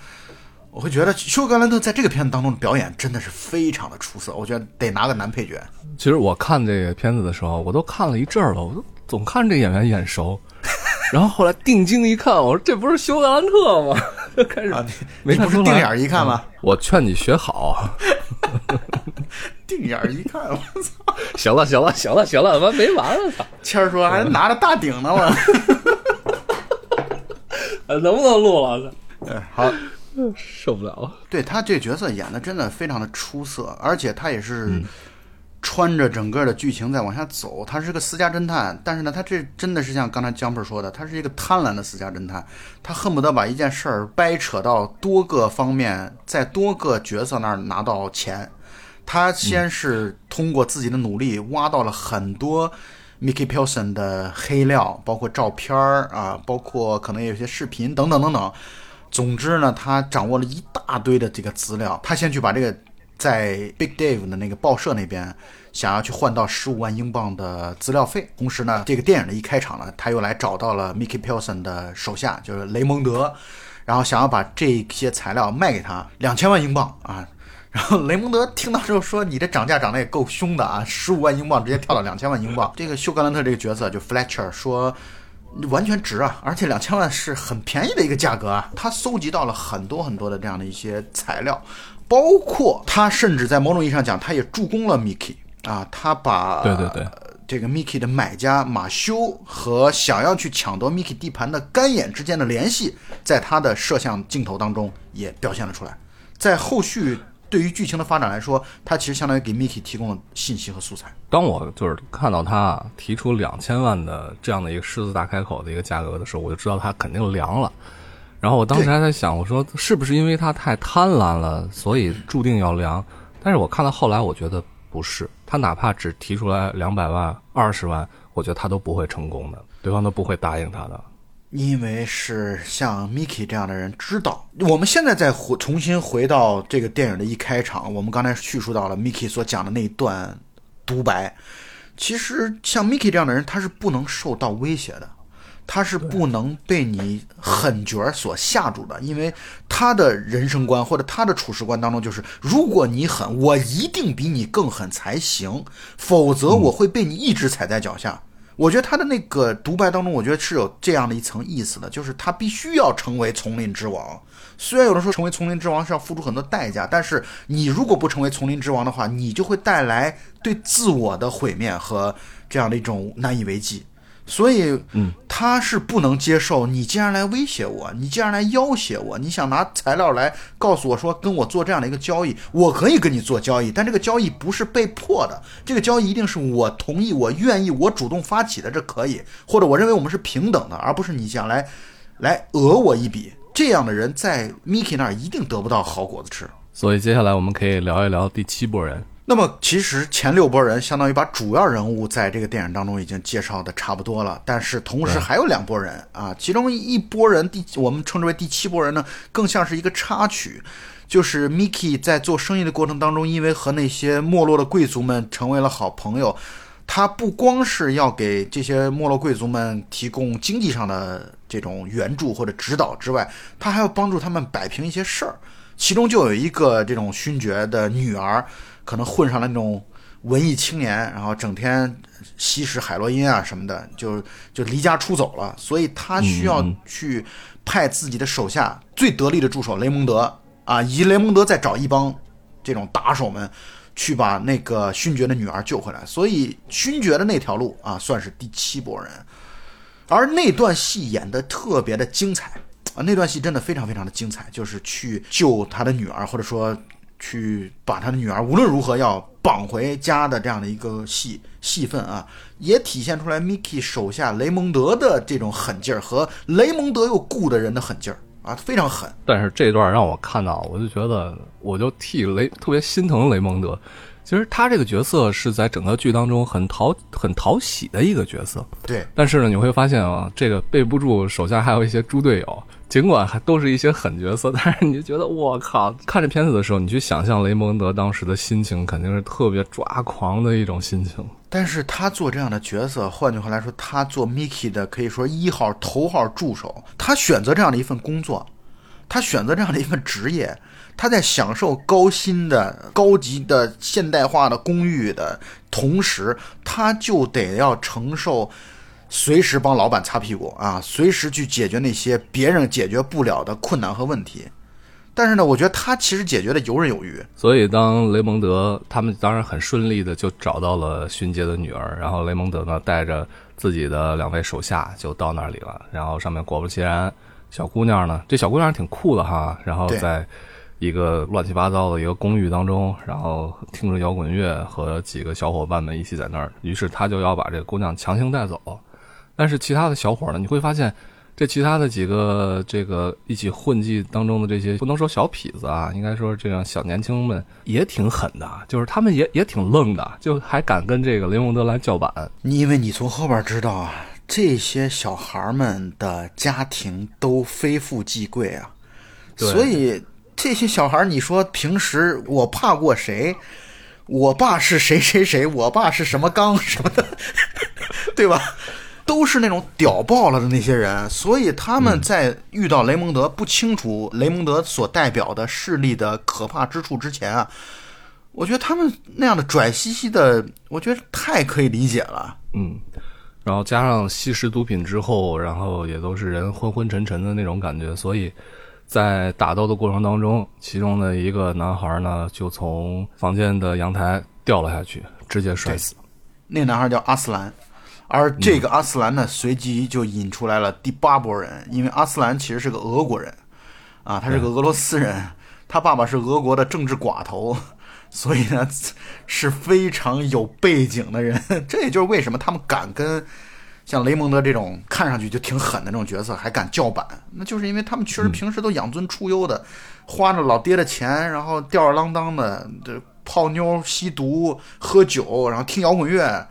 我会觉得休格兰特在这个片子当中的表演真的是非常的出色，我觉得得拿个男配角。其实我看这个片子的时候，我都看了一阵儿了，我都总看这演员眼熟。然后后来定睛一看，我说这不是休格兰特吗？就 [LAUGHS] 开始没看出来你不是定眼儿一看吗？我劝你学好。定眼儿一看，我操！行了，行了，行了，行了，完没完了，谦儿说还拿着大顶呢嘛。呃 [LAUGHS] 能不能录了？[LAUGHS] 哎，好，受不了了。对他这角色演的真的非常的出色，而且他也是穿着整个的剧情在往下走。他是个私家侦探，但是呢，他这真的是像刚才江鹏说的，他是一个贪婪的私家侦探，他恨不得把一件事儿掰扯到多个方面，在多个角色那儿拿到钱。他先是通过自己的努力挖到了很多 Mickey Pilson 的黑料，包括照片儿啊，包括可能也有些视频等等等等。总之呢，他掌握了一大堆的这个资料。他先去把这个在 Big Dave 的那个报社那边想要去换到十五万英镑的资料费。同时呢，这个电影的一开场呢，他又来找到了 Mickey Pilson 的手下，就是雷蒙德，然后想要把这些材料卖给他两千万英镑啊。然后雷蒙德听到之后说：“你这涨价涨得也够凶的啊，十五万英镑直接跳到两千万英镑。”这个休格兰特这个角色就 Fletcher 说。完全值啊！而且两千万是很便宜的一个价格啊。他搜集到了很多很多的这样的一些材料，包括他甚至在某种意义上讲，他也助攻了 Mickey 啊。他把对对对这个 Mickey 的买家马修和想要去抢夺 Mickey 地盘的干眼之间的联系，在他的摄像镜头当中也表现了出来。在后续对于剧情的发展来说，它其实相当于给 Mickey 提供了信息和素材。当我就是看到他提出两千万的这样的一个狮子大开口的一个价格的时候，我就知道他肯定凉了。然后我当时还在想，我说是不是因为他太贪婪了，所以注定要凉？但是我看到后来，我觉得不是，他哪怕只提出来两百万、二十万，我觉得他都不会成功的，对方都不会答应他的。因为是像 Miki 这样的人知道。我们现在再回重新回到这个电影的一开场，我们刚才叙述到了 Miki 所讲的那一段独白。其实像 Miki 这样的人，他是不能受到威胁的。他是不能被你狠角所吓住的，因为他的人生观或者他的处事观当中就是，如果你狠，我一定比你更狠才行，否则我会被你一直踩在脚下。我觉得他的那个独白当中，我觉得是有这样的一层意思的，就是他必须要成为丛林之王。虽然有人说成为丛林之王是要付出很多代价，但是你如果不成为丛林之王的话，你就会带来对自我的毁灭和这样的一种难以为继。所以，嗯，他是不能接受你竟然来威胁我，你竟然来要挟我，你想拿材料来告诉我说跟我做这样的一个交易，我可以跟你做交易，但这个交易不是被迫的，这个交易一定是我同意、我愿意、我主动发起的，这可以，或者我认为我们是平等的，而不是你想来来讹我一笔。这样的人在 Mickey 那儿一定得不到好果子吃。所以接下来我们可以聊一聊第七波人。那么，其实前六波人相当于把主要人物在这个电影当中已经介绍的差不多了，但是同时还有两拨人啊，其中一波人第我们称之为第七波人呢，更像是一个插曲，就是 Mickey 在做生意的过程当中，因为和那些没落的贵族们成为了好朋友，他不光是要给这些没落贵族们提供经济上的这种援助或者指导之外，他还要帮助他们摆平一些事儿，其中就有一个这种勋爵的女儿。可能混上了那种文艺青年，然后整天吸食海洛因啊什么的，就就离家出走了。所以他需要去派自己的手下最得力的助手雷蒙德啊，以雷蒙德再找一帮这种打手们去把那个勋爵的女儿救回来。所以勋爵的那条路啊，算是第七波人。而那段戏演的特别的精彩啊，那段戏真的非常非常的精彩，就是去救他的女儿，或者说。去把他的女儿无论如何要绑回家的这样的一个戏戏份啊，也体现出来 Mickey 手下雷蒙德的这种狠劲儿和雷蒙德又雇的人的狠劲儿啊，非常狠。但是这段让我看到，我就觉得我就替雷特别心疼雷蒙德。其实他这个角色是在整个剧当中很讨很讨喜的一个角色。对。但是呢，你会发现啊，这个背不住手下还有一些猪队友。尽管还都是一些狠角色，[LAUGHS] 但是你就觉得我靠，看这片子的时候，你去想象雷蒙德当时的心情，肯定是特别抓狂的一种心情。但是他做这样的角色，换句话来说，他做 Mickey 的可以说一号头号助手，他选择这样的一份工作，他选择这样的一份职业，他在享受高薪的、高级的、现代化的公寓的同时，他就得要承受。随时帮老板擦屁股啊，随时去解决那些别人解决不了的困难和问题。但是呢，我觉得他其实解决的游刃有余。所以，当雷蒙德他们当然很顺利的就找到了勋杰的女儿，然后雷蒙德呢带着自己的两位手下就到那里了。然后上面果不其然，小姑娘呢，这小姑娘挺酷的哈。然后在一个乱七八糟的一个公寓当中，然后听着摇滚乐和几个小伙伴们一起在那儿。于是他就要把这个姑娘强行带走。但是其他的小伙呢？你会发现，这其他的几个这个一起混迹当中的这些，不能说小痞子啊，应该说这样小年轻们也挺狠的，就是他们也也挺愣的，就还敢跟这个雷蒙德来叫板。你因为你从后边知道啊，这些小孩们的家庭都非富即贵啊，所以这些小孩，你说平时我怕过谁？我爸是谁谁谁？我爸是什么刚什么的，[LAUGHS] 对吧？都是那种屌爆了的那些人，所以他们在遇到雷蒙德不清楚雷蒙德所代表的势力的可怕之处之前啊，我觉得他们那样的拽兮兮的，我觉得太可以理解了。嗯，然后加上吸食毒品之后，然后也都是人昏昏沉沉的那种感觉，所以在打斗的过程当中，其中的一个男孩呢就从房间的阳台掉了下去，直接摔死。那个男孩叫阿斯兰。而这个阿斯兰呢，随即就引出来了第八波人，因为阿斯兰其实是个俄国人，啊，他是个俄罗斯人，他爸爸是俄国的政治寡头，[LAUGHS] 所以呢 [LAUGHS] 是非常有背景的人。[LAUGHS] 这也就是为什么他们敢跟像雷蒙德这种看上去就挺狠的这种角色还敢叫板，那就是因为他们确实平时都养尊处优的，花着老爹的钱，然后吊儿郎当的，这泡妞、吸毒、喝酒，然后听摇滚乐。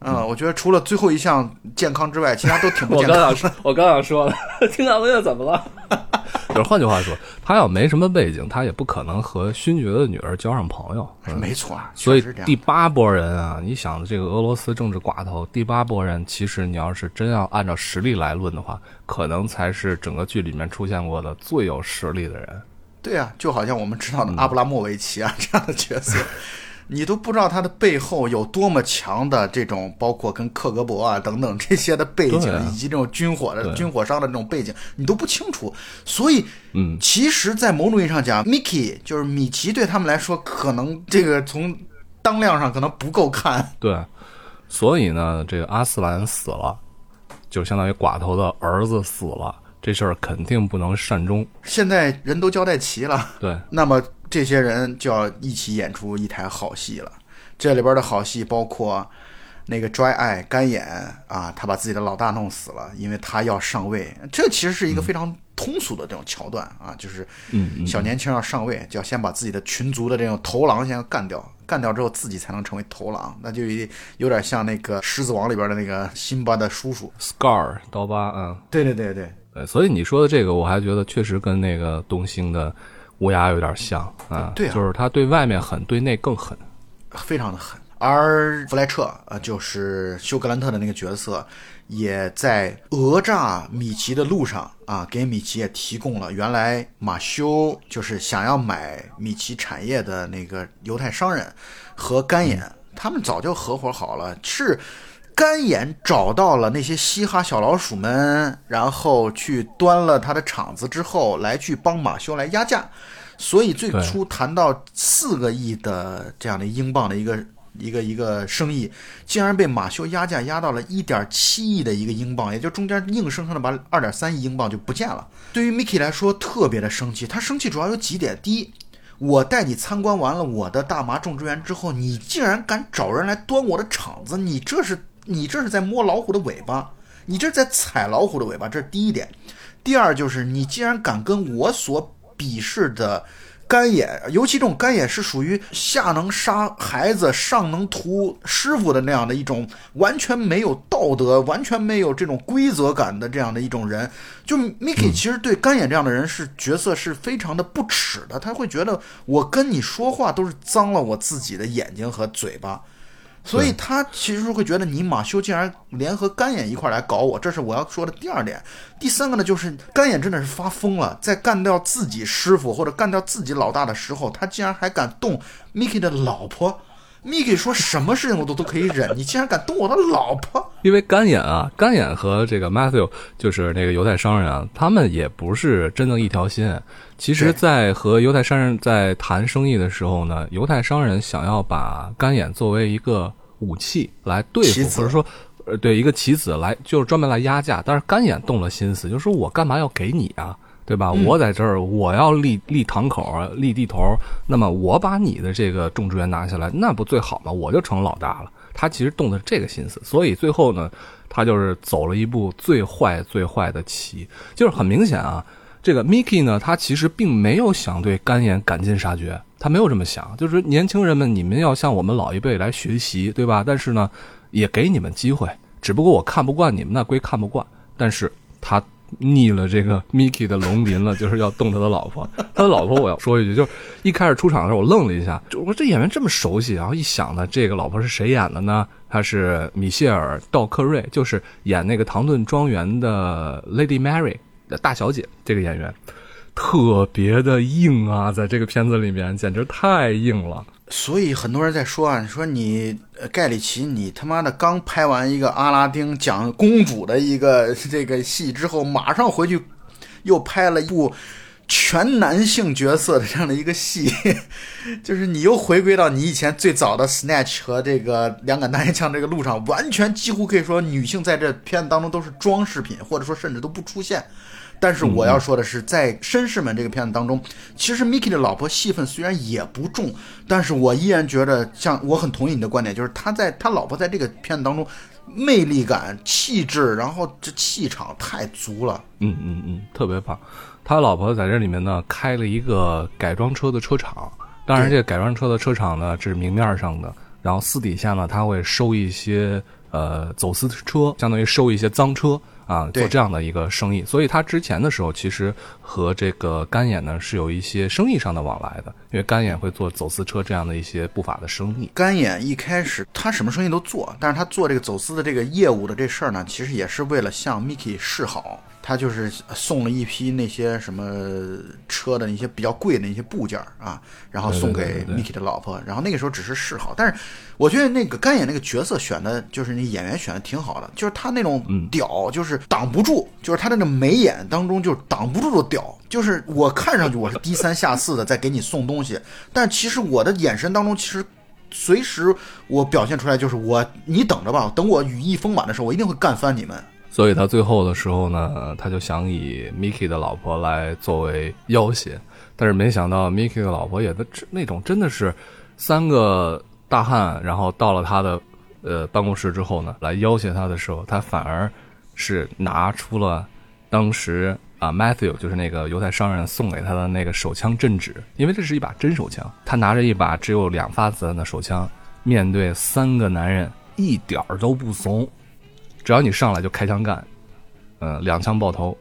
嗯，我觉得除了最后一项健康之外，其他都挺不我健康。[LAUGHS] 我刚想说，我刚想说了，[LAUGHS] 听到音乐怎么了？[LAUGHS] 就是换句话说，他要没什么背景，他也不可能和勋爵的女儿交上朋友。嗯没错啊，所以第八波人啊，你想这个俄罗斯政治寡头，第八波人其实你要是真要按照实力来论的话，可能才是整个剧里面出现过的最有实力的人。对啊，就好像我们知道的嗯阿布拉莫维奇啊、这样的角色，你都不知道他的背后有多么强的这种，包括跟克格勃啊等等这些的背景，以及这种军火的军火商的这种背景，你都不清楚。所以，嗯，其实，在某种意义上讲，Mickey 就是米奇对他们来说，可能这个从当量上可能不够看。对，所以呢，这个阿斯兰死了，就相当于寡头的儿子死了，这事儿肯定不能善终。现在人都交代齐了，对，那么这些人就要一起演出一台好戏了。这里边的好戏包括那个 Dry Eye 干眼啊，他把自己的老大弄死了，因为他要上位。这其实是一个非常通俗的这种桥段啊，就是小年轻要上位，就要先把自己的群族的这种头狼先要干掉，干掉之后自己才能成为头狼，那就有点像那个《狮子王》里边的那个辛巴的叔叔。，Scar 刀疤，嗯。对对对对，对，所以你说的这个，我还觉得确实跟那个东兴的乌鸦有点像啊。对啊就是他对外面狠，对内更狠。非常的狠。而弗莱彻呃，就是休格兰特的那个角色，也在讹诈米奇的路上啊，给米奇也提供了原来马修就是想要买米奇产业的那个犹太商人和干眼，他们早就合伙好了，是。干眼找到了那些嘻哈小老鼠们，然后去端了他的场子之后，来去帮马修来压价，所以最初谈到四个亿的这样的英镑的一个一个一个生意，竟然被马修压价压到了一点七亿的一个英镑，也就中间硬生生的把二点三亿英镑就不见了。对于 Mickey 来说，特别的生气。他生气主要有几点：第一，我带你参观完了我的大麻种植园之后，你竟然敢找人来端我的场子，你这是你这是在摸老虎的尾巴，你这是在踩老虎的尾巴，这是第一点。第二就是你竟然敢跟我所鄙视的干眼，尤其这种干眼是属于下能杀孩子，上能屠师傅的那样的一种完全没有道德、完全没有这种规则感的这样的一种人。就 Mickey 其实对干眼这样的人是角色是非常的不耻的，他会觉得我跟你说话都是脏了我自己的眼睛和嘴巴。所以他其实会觉得你马修竟然联合干眼一块儿来搞我，这是我要说的第二点。第三个呢，就是干眼真的是发疯了，在干掉自己师傅或者干掉自己老大的时候，他竟然还敢动 Mickey 的老婆。Mickey 说什么事情我都都可以忍，你竟然敢动我的老婆？因为干眼啊，干眼和这个 Matthew 就是那个犹太商人啊，他们也不是真正一条心。其实，在和犹太商人在谈生意的时候呢，犹太商人想要把干眼作为一个武器来对付，或者说，呃，对一个棋子来，就是专门来压价。但是干眼动了心思，就说我干嘛要给你啊？对吧？我在这儿，我要立立堂口，立地头。那么我把你的这个种植园拿下来，那不最好吗？我就成老大了。他其实动的是这个心思，所以最后呢，他就是走了一步最坏最坏的棋，就是很明显啊。这个 Mickey 呢，他其实并没有想对干眼赶尽杀绝，他没有这么想，就是年轻人们，你们要向我们老一辈来学习，对吧？但是呢，也给你们机会，只不过我看不惯你们，那归看不惯，但是他。逆了这个 Mickey 的龙鳞了，就是要动他的老婆。他的老婆，我要说一句，就是一开始出场的时候，我愣了一下，我说这演员这么熟悉，然后一想呢，这个老婆是谁演的呢？她是米歇尔·道克瑞，就是演那个唐顿庄园的 Lady Mary 大小姐这个演员，特别的硬啊，在这个片子里面简直太硬了。所以很多人在说啊，你说你盖里奇，你他妈的刚拍完一个阿拉丁讲公主的一个这个戏之后，马上回去又拍了一部全男性角色的这样的一个戏，[LAUGHS] 就是你又回归到你以前最早的 Snatch 和这个两杆大烟枪这个路上，完全几乎可以说女性在这片子当中都是装饰品，或者说甚至都不出现。但是我要说的是，在《绅士们》这个片子当中，其实 Mickey 的老婆戏份虽然也不重，但是我依然觉得，像我很同意你的观点，就是他在他老婆在这个片子当中，魅力感、气质，然后这气场太足了。嗯嗯嗯，特别棒。他老婆在这里面呢，开了一个改装车的车厂。当然，这个改装车的车厂呢，这是明面上的，然后私底下呢，他会收一些呃走私车，相当于收一些脏车啊，做这样的一个生意。所以他之前的时候，其实和这个干眼呢是有一些生意上的往来的，因为干眼会做走私车这样的一些不法的生意。干眼一开始他什么生意都做，但是他做这个走私的这个业务的这事儿呢，其实也是为了向 Mickey 示好。他就是送了一批那些什么车的那些比较贵的那些部件啊，然后送给对对对对 Mickey 的老婆。然后那个时候只是示好，但是我觉得那个干演那个角色选的，就是那演员选的挺好的，就是他那种屌，就是挡不住，就是他那个眉眼当中就是挡不住的屌，就是我看上去我是低三下四的在给你送东西，但其实我的眼神当中其实。随时我表现出来就是我，你等着吧，等我羽翼丰满的时候，我一定会干翻你们。所以他最后的时候呢，他就想以 Mickey 的老婆来作为要挟，但是没想到 Mickey 的老婆也的那种真的是三个大汉，然后到了他的呃办公室之后呢，来要挟他的时候，他反而是拿出了当时啊 Matthew 就是那个犹太商人送给他的那个手枪镇纸，因为这是一把真手枪，他拿着一把只有两发子弹的手枪，面对三个男人一点儿都不怂。只要你上来就开枪干，嗯、两枪爆头，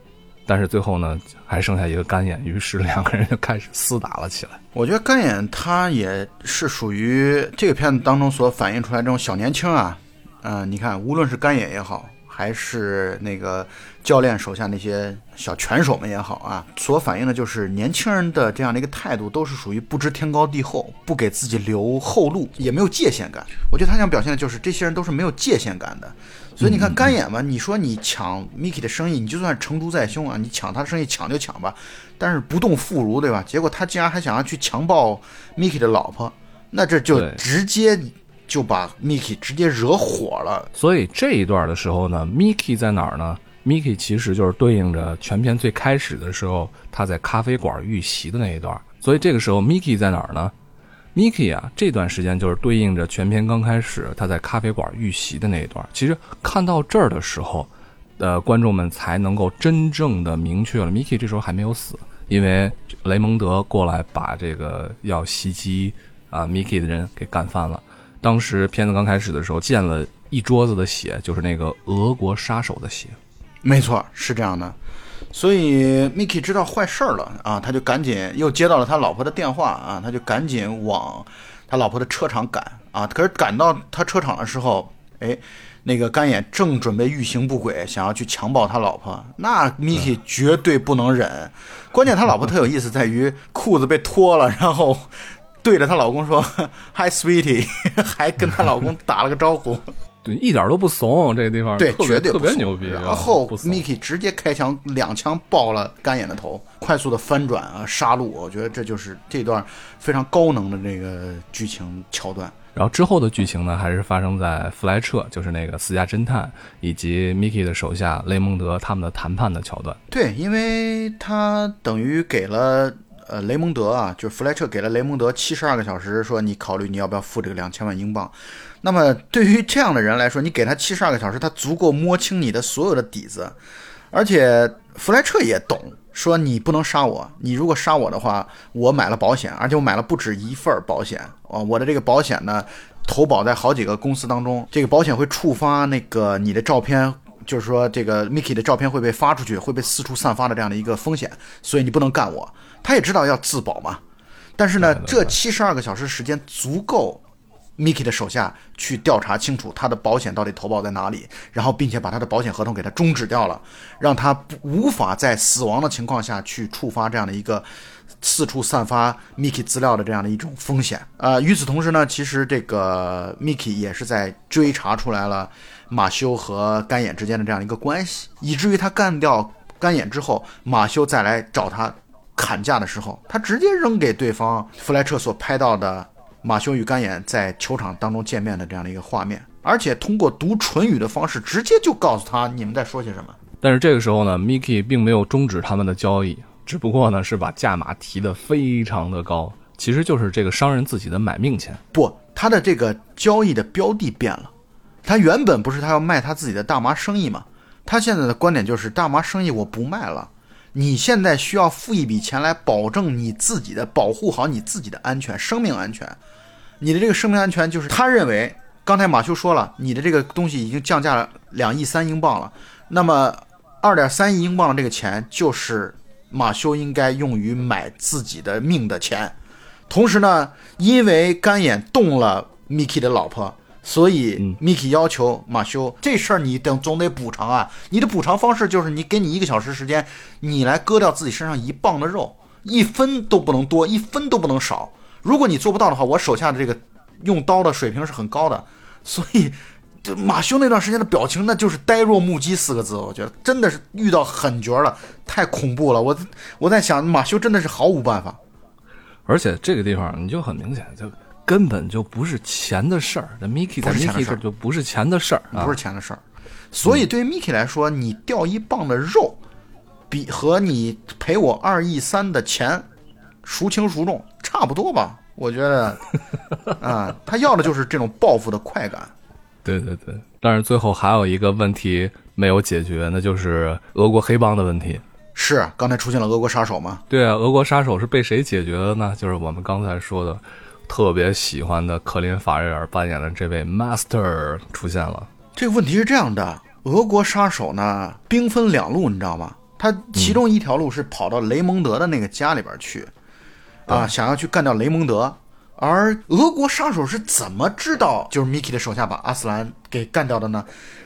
但是最后呢，还剩下一个干眼，于是两个人就开始厮打了起来。我觉得干眼他也是属于这个片子当中所反映出来这种小年轻啊，嗯、你看无论是干眼也好，还是那个教练手下那些小拳手们也好啊，所反映的就是年轻人的这样的一个态度，都是属于不知天高地厚，不给自己留后路，也没有界限感。我觉得他想表现的就是这些人都是没有界限感的。所以你看干眼吧，你说你抢 Mickey 的生意，你就算成竹在胸啊，你抢他的生意抢就抢吧，但是不动妇孺，对吧？结果他竟然还想要去强暴 Mickey 的老婆，那这就直接就把 Mickey 直接惹火了。所以这一段的时候呢，Mickey 在哪儿呢？Mickey 其实就是对应着全片最开始的时候他在咖啡馆遇袭的那一段。所以这个时候 Mickey 在哪儿呢 Miki 啊，这段时间就是对应着全片刚开始他在咖啡馆遇袭的那一段。其实看到这儿的时候，呃，观众们才能够真正的明确了，Miki 这时候还没有死，因为雷蒙德过来把这个要袭击啊 Miki 的人给干翻了。当时片子刚开始的时候，溅了一桌子的血，就是那个俄国杀手的血。没错，是这样的。所以 Mickey 知道坏事儿了啊，他就赶紧又接到了他老婆的电话啊，他就赶紧往他老婆的车场赶啊。可是赶到他车场的时候，哎，那个干眼正准备欲行不轨，想要去强暴他老婆，那 Mickey 绝对不能忍。关键他老婆特有意思，在于裤子被脱了，然后对着她老公说 “Hi, sweetie”，还跟她老公打了个招呼。对，一点都不怂，这个地方对，绝对特别牛逼。啊然后 Mickey 直接开枪，两枪爆了干眼的头，快速的翻转啊，杀戮。我觉得这就是这段非常高能的这个剧情桥段。然后之后的剧情呢，还是发生在弗莱彻，就是那个私家侦探以及 Mickey 的手下雷蒙德他们的谈判的桥段。对，因为他等于给了呃雷蒙德啊，就是弗莱彻给了雷蒙德七十二个小时，说你考虑你要不要付这个两千万英镑。那么对于这样的人来说，你给他七十二个小时，他足够摸清你的所有的底子，而且弗莱彻也懂，说你不能杀我，你如果杀我的话，我买了保险，而且我买了不止一份儿保险啊，我的这个保险呢，投保在好几个公司当中，这个保险会触发那个你的照片。就是说，这个 Mickey 的照片会被发出去，会被四处散发的这样的一个风险，所以你不能干我。他也知道要自保嘛，但是呢，这七十二个小时时间足够 Mickey 的手下去调查清楚他的保险到底投保在哪里，然后并且把他的保险合同给他终止掉了，让他无法在死亡的情况下去触发这样的一个四处散发 Mickey 资料的这样的一种风险。啊、与此同时呢，其实这个 Mickey 也是在追查出来了马修和干眼之间的这样一个关系，以至于他干掉干眼之后，马修再来找他砍价的时候，他直接扔给对方弗莱彻所拍到的马修与干眼在球场当中见面的这样的一个画面，而且通过读唇语的方式，直接就告诉他你们在说些什么。但是这个时候呢，Mickey 并没有终止他们的交易，只不过呢是把价码提得非常的高，其实就是这个商人自己的买命钱。不，他的这个交易的标的变了，他原本不是他要卖他自己的大麻生意吗？他现在的观点就是大麻生意我不卖了，你现在需要付一笔钱来保证你自己的保护好你自己的安全，生命安全。你的这个生命安全就是他认为刚才马修说了，你的这个东西已经降价了两亿三英镑了，那么二点三亿英镑的这个钱就是马修应该用于买自己的命的钱。同时呢，因为干眼动了 Mickey 的老婆，所以 Mickey 要求马修这事儿你等总得补偿啊。你的补偿方式就是你给你一个小时时间，你来割掉自己身上一磅的肉，一分都不能多，一分都不能少。如果你做不到的话，我手下的这个。用刀的水平是很高的，所以这马修那段时间的表情，那就是呆若木鸡四个字。我觉得真的是遇到狠角了，太恐怖了。我我在想，马修真的是毫无办法。而且这个地方你就很明显，就根本就不是钱的事儿。那 Mickey 在 Mickey 这就不是钱的事儿，不是钱的事儿。所以对于 Mickey 来说，你掉一磅的肉，比和你赔我二亿三的钱，孰轻孰重，差不多吧。我觉得，[LAUGHS] 啊，他要的就是这种报复的快感。对对对，但是最后还有一个问题没有解决，那就是俄国黑帮的问题。是，刚才出现了俄国杀手吗？对啊，俄国杀手是被谁解决的呢？就是我们刚才说的，特别喜欢的克林法瑞尔扮演的这位 Master 出现了。这个问题是这样的，俄国杀手呢，兵分两路，你知道吗？他其中一条路是跑到雷蒙德的那个家里边去。啊，想要去干掉雷蒙德，而俄国杀手是怎么知道就是 Mickey 的手下把阿斯兰给干掉的呢？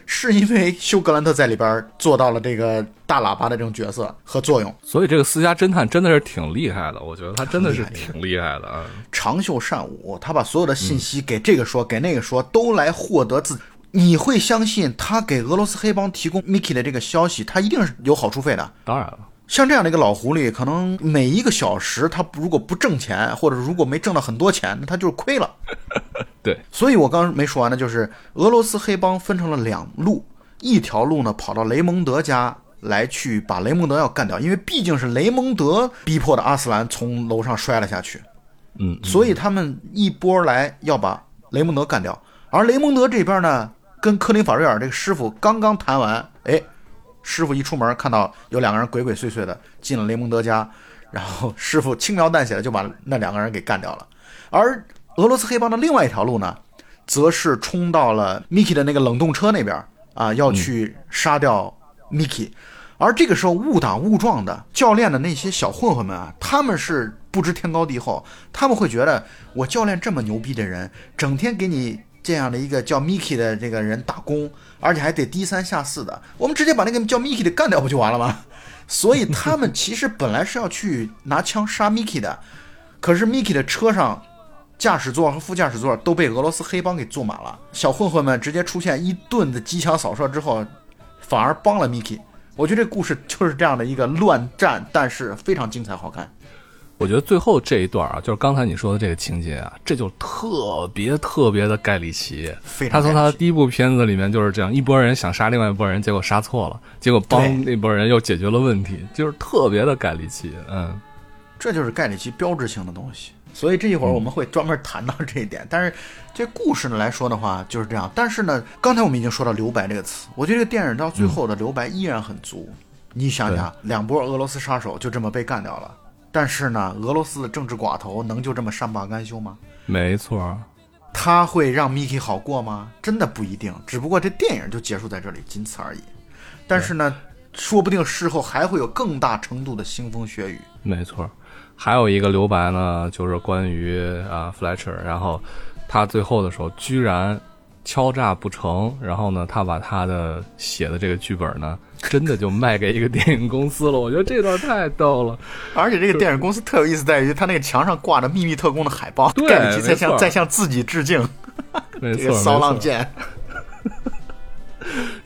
是因为休格兰特在里边做到了这个大喇叭的这种角色和作用，所以这个私家侦探真的是挺厉害的，我觉得他真的是挺厉害的啊，长袖善舞，他把所有的信息给这个说，给那个说，都来获得自。你会相信他给俄罗斯黑帮提供 Mickey 的这个消息，他一定是有好处费的。当然了。像这样的一个老狐狸，可能每一个小时他如果不挣钱，或者如果没挣到很多钱，那他就是亏了。[LAUGHS] 对，所以我刚没说完呢，就是俄罗斯黑帮分成了两路，一条路呢跑到雷蒙德家来去把雷蒙德要干掉，因为毕竟是雷蒙德逼迫的阿斯兰从楼上摔了下去。嗯，所以他们一波来要把雷蒙德干掉，而雷蒙德这边呢，跟科林法瑞尔这个师傅刚刚谈完，哎。师傅一出门，看到有两个人鬼鬼祟祟的进了雷蒙德家，然后师傅轻描淡写的就把那两个人给干掉了。而俄罗斯黑帮的另外一条路呢，则是冲到了 Mickey 的那个冷冻车那边啊，要去杀掉 Mickey。而这个时候误打误撞的教练的那些小混混们啊，他们是不知天高地厚，他们会觉得我教练这么牛逼的人，整天给你。这样的一个叫 Mickey 的这个人打工，而且还得低三下四的，我们直接把那个叫 Mickey 的干掉不就完了吗？所以他们 [LAUGHS] 其实本来是要去拿枪杀 Mickey 的，可是 Mickey 的车上驾驶座和副驾驶座都被俄罗斯黑帮给坐满了，小混混们直接出现一顿的机枪扫射之后，反而帮了 Mickey。我觉得这故事就是这样的一个乱战，但是非常精彩好看。我觉得最后这一段啊，就是刚才你说的这个情节啊，这就特别特别的盖里奇。他从他的第一部片子里面就是这样，一拨人想杀另外一拨人，结果杀错了，结果帮那拨人又解决了问题，就是特别的盖里奇。嗯，这就是盖里奇标志性的东西。所以这一会儿我们会专门谈到这一点。但是这故事呢来说的话就是这样。但是呢，刚才我们已经说到留白这个词，我觉得这个电影到最后的留白依然很足。你想想，两波俄罗斯杀手就这么被干掉了。但是呢，俄罗斯的政治寡头能就这么善罢甘休吗？没错，他会让 Mickey 好过吗？真的不一定。只不过这电影就结束在这里，仅此而已。但是呢，说不定事后还会有更大程度的腥风血雨。没错，还有一个留白呢，就是关于啊 Fletcher，然后他最后的时候居然。敲诈不成，然后呢，他把他的写的这个剧本呢，真的就卖给一个电影公司了。我觉得这段太逗了，而且这个电影公司特有意思，在于他那个墙上挂着《秘密特工》的海报，盖里奇在向在向自己致敬，[LAUGHS] 这个骚浪贱。[LAUGHS]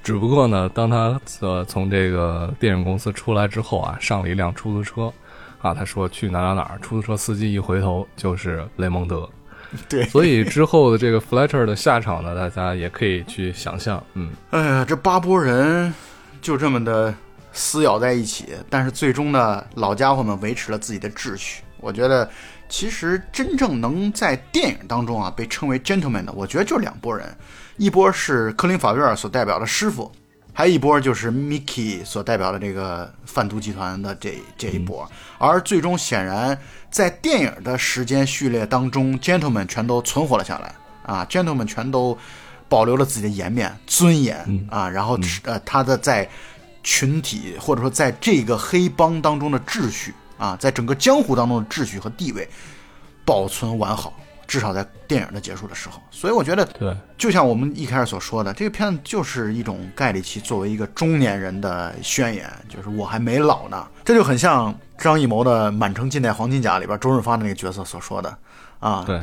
只不过呢，当他呃从这个电影公司出来之后啊，上了一辆出租车，啊，他说去哪哪哪，出租车司机一回头就是雷蒙德。[LAUGHS] 对，所以之后的这个 Fletcher 的下场呢，大家也可以去想象。嗯，哎呀，这八波人就这么的撕咬在一起，但是最终呢，老家伙们维持了自己的秩序。我觉得，其实真正能在电影当中啊被称为 gentleman 的，我觉得就两拨人，一波是克林法院所代表的师傅。还有一波就是 Mickey 所代表的这个贩毒集团的这这一波，而最终显然在电影的时间序列当中，Gentlemen 全都存活了下来。啊，gentleman 全都保留了自己的颜面、尊严啊，然后呃，他的在群体或者说在这个黑帮当中的秩序啊，在整个江湖当中的秩序和地位保存完好。至少在电影的结束的时候，所以我觉得，对，就像我们一开始所说的，这个片子就是一种盖里奇作为一个中年人的宣言，就是我还没老呢。这就很像张艺谋的《满城尽带黄金甲》里边周润发的那个角色所说的，啊，对。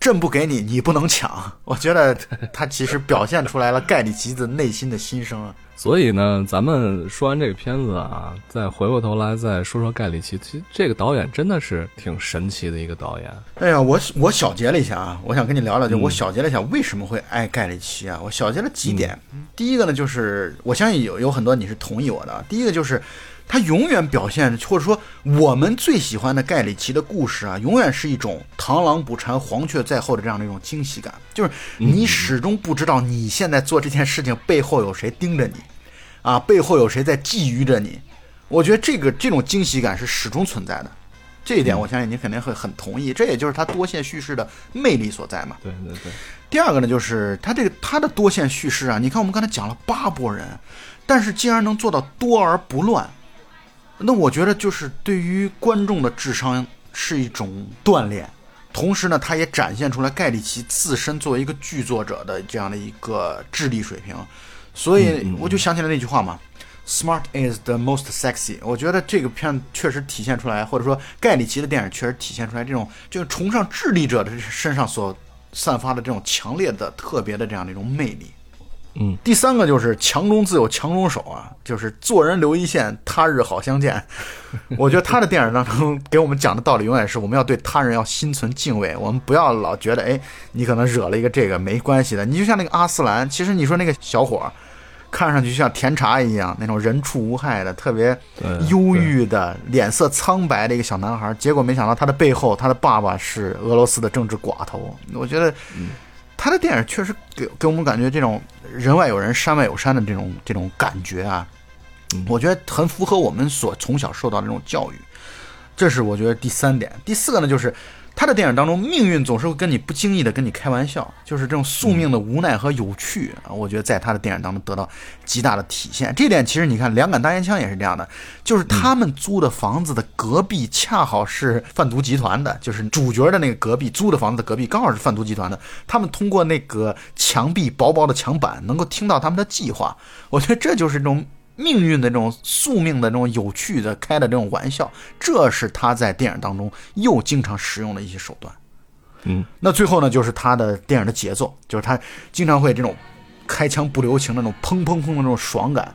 朕不给你，你不能抢。[LAUGHS] 我觉得他其实表现出来了盖里奇的内心的心声啊。所以呢，咱们说完这个片子啊，再回过头来再说说盖里奇。其实这个导演真的是挺神奇的一个导演。哎呀，我我小结了一下啊，我想跟你聊聊，就我小结了一下为什么会爱盖里奇啊。我小结了几点。第一个呢，就是我相信有有很多你是同意我的。第一个就是。他永远表现，或者说我们最喜欢的盖里奇的故事啊，永远是一种螳螂捕蝉，黄雀在后的这样的一种惊喜感，就是你始终不知道你现在做这件事情背后有谁盯着你，啊，背后有谁在觊觎着你。我觉得这个这种惊喜感是始终存在的，这一点我相信你肯定会很同意。这也就是他多线叙事的魅力所在嘛。对对对。第二个呢，就是他这个他的多线叙事啊，你看我们刚才讲了八波人，但是竟然能做到多而不乱。那我觉得就是对于观众的智商是一种锻炼，同时呢，他也展现出来盖里奇自身作为一个剧作者的这样的一个智力水平，所以我就想起来那句话嘛，“Smart is the most sexy”。我觉得这个片确实体现出来，或者说盖里奇的电影确实体现出来这种就是崇尚智力者的身上所散发的这种强烈的、特别的这样的一种魅力。嗯，第三个就是强中自有强中手啊，就是做人留一线，他日好相见。[LAUGHS] 我觉得他的电影当中给我们讲的道理，永远是我们要对他人要心存敬畏，我们不要老觉得，哎，你可能惹了一个这个没关系的。你就像那个阿斯兰，其实你说那个小伙，看上去像甜茶一样，那种人畜无害的、特别忧郁的、脸色苍白的一个小男孩，结果没想到他的背后，他的爸爸是俄罗斯的政治寡头。我觉得。他的电影确实给给我们感觉这种人外有人山外有山的这种这种感觉啊，我觉得很符合我们所从小受到的这种教育，这是我觉得第三点。第四个呢，就是。他的电影当中，命运总是会跟你不经意的跟你开玩笑，就是这种宿命的无奈和有趣啊，我觉得在他的电影当中得到极大的体现。这点其实你看，《两杆大烟枪》也是这样的，就是他们租的房子的隔壁恰好是贩毒集团的，就是主角的那个隔壁租的房子的隔壁刚好是贩毒集团的，他们通过那个墙壁薄薄的墙板能够听到他们的计划，[LAUGHS] 我觉得这就是这种。命运的这种宿命的这种有趣的开的这种玩笑，这是他在电影当中又经常使用的一些手段。嗯，那最后呢，就是他的电影的节奏，就是他经常会这种开枪不留情的那种砰砰砰的那种爽感，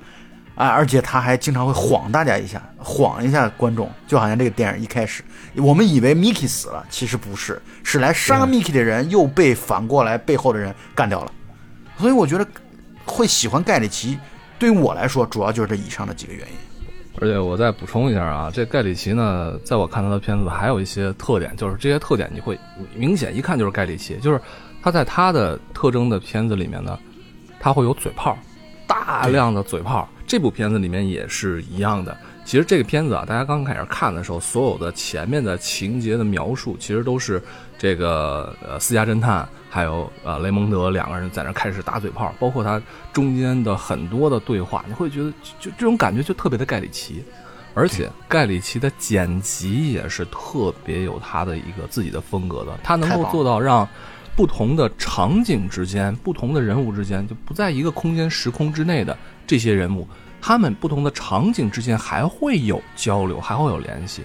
啊，而且他还经常会晃大家一下，晃一下观众，就好像这个电影一开始我们以为 Mickey 死了，其实不是，是来杀 Mickey 的人又被反过来背后的人干掉了。所以我觉得会喜欢盖里奇。对于我来说，主要就是这以上的几个原因。而且我再补充一下啊，这盖里奇呢，在我看他的片子还有一些特点，就是这些特点你会明显一看就是盖里奇，就是他在他的特征的片子里面呢，他会有嘴炮，大量的嘴炮。这部片子里面也是一样的。其实这个片子啊，大家刚开始看的时候，所有的前面的情节的描述，其实都是这个呃私家侦探还有呃雷蒙德两个人在那开始打嘴炮，包括他中间的很多的对话，你会觉得就这种感觉就特别的盖里奇，而且盖里奇的剪辑也是特别有他的一个自己的风格的，他能够做到让不同的场景之间、不同的人物之间，就不在一个空间时空之内的这些人物。他们不同的场景之间还会有交流，还会有联系，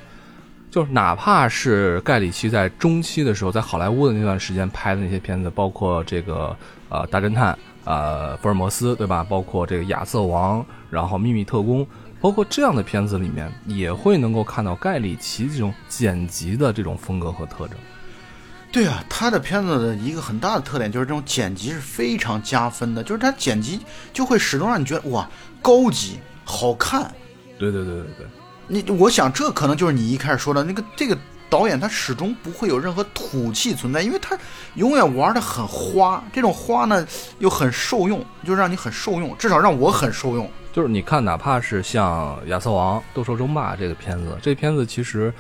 就是哪怕是盖里奇在中期的时候，在好莱坞的那段时间拍的那些片子，包括这个呃大侦探，呃福尔摩斯，对吧？包括这个亚瑟王，然后秘密特工，包括这样的片子里面，也会能够看到盖里奇这种剪辑的这种风格和特征。对啊，他的片子的一个很大的特点就是这种剪辑是非常加分的，就是他剪辑就会始终让你觉得哇高级好看。对对对对对，你我想这可能就是你一开始说的那个这个导演他始终不会有任何土气存在，因为他永远玩的很花，这种花呢又很受用，就让你很受用，至少让我很受用。就是你看，哪怕是像《亚瑟王：斗兽争霸》这个片子，这片子其实。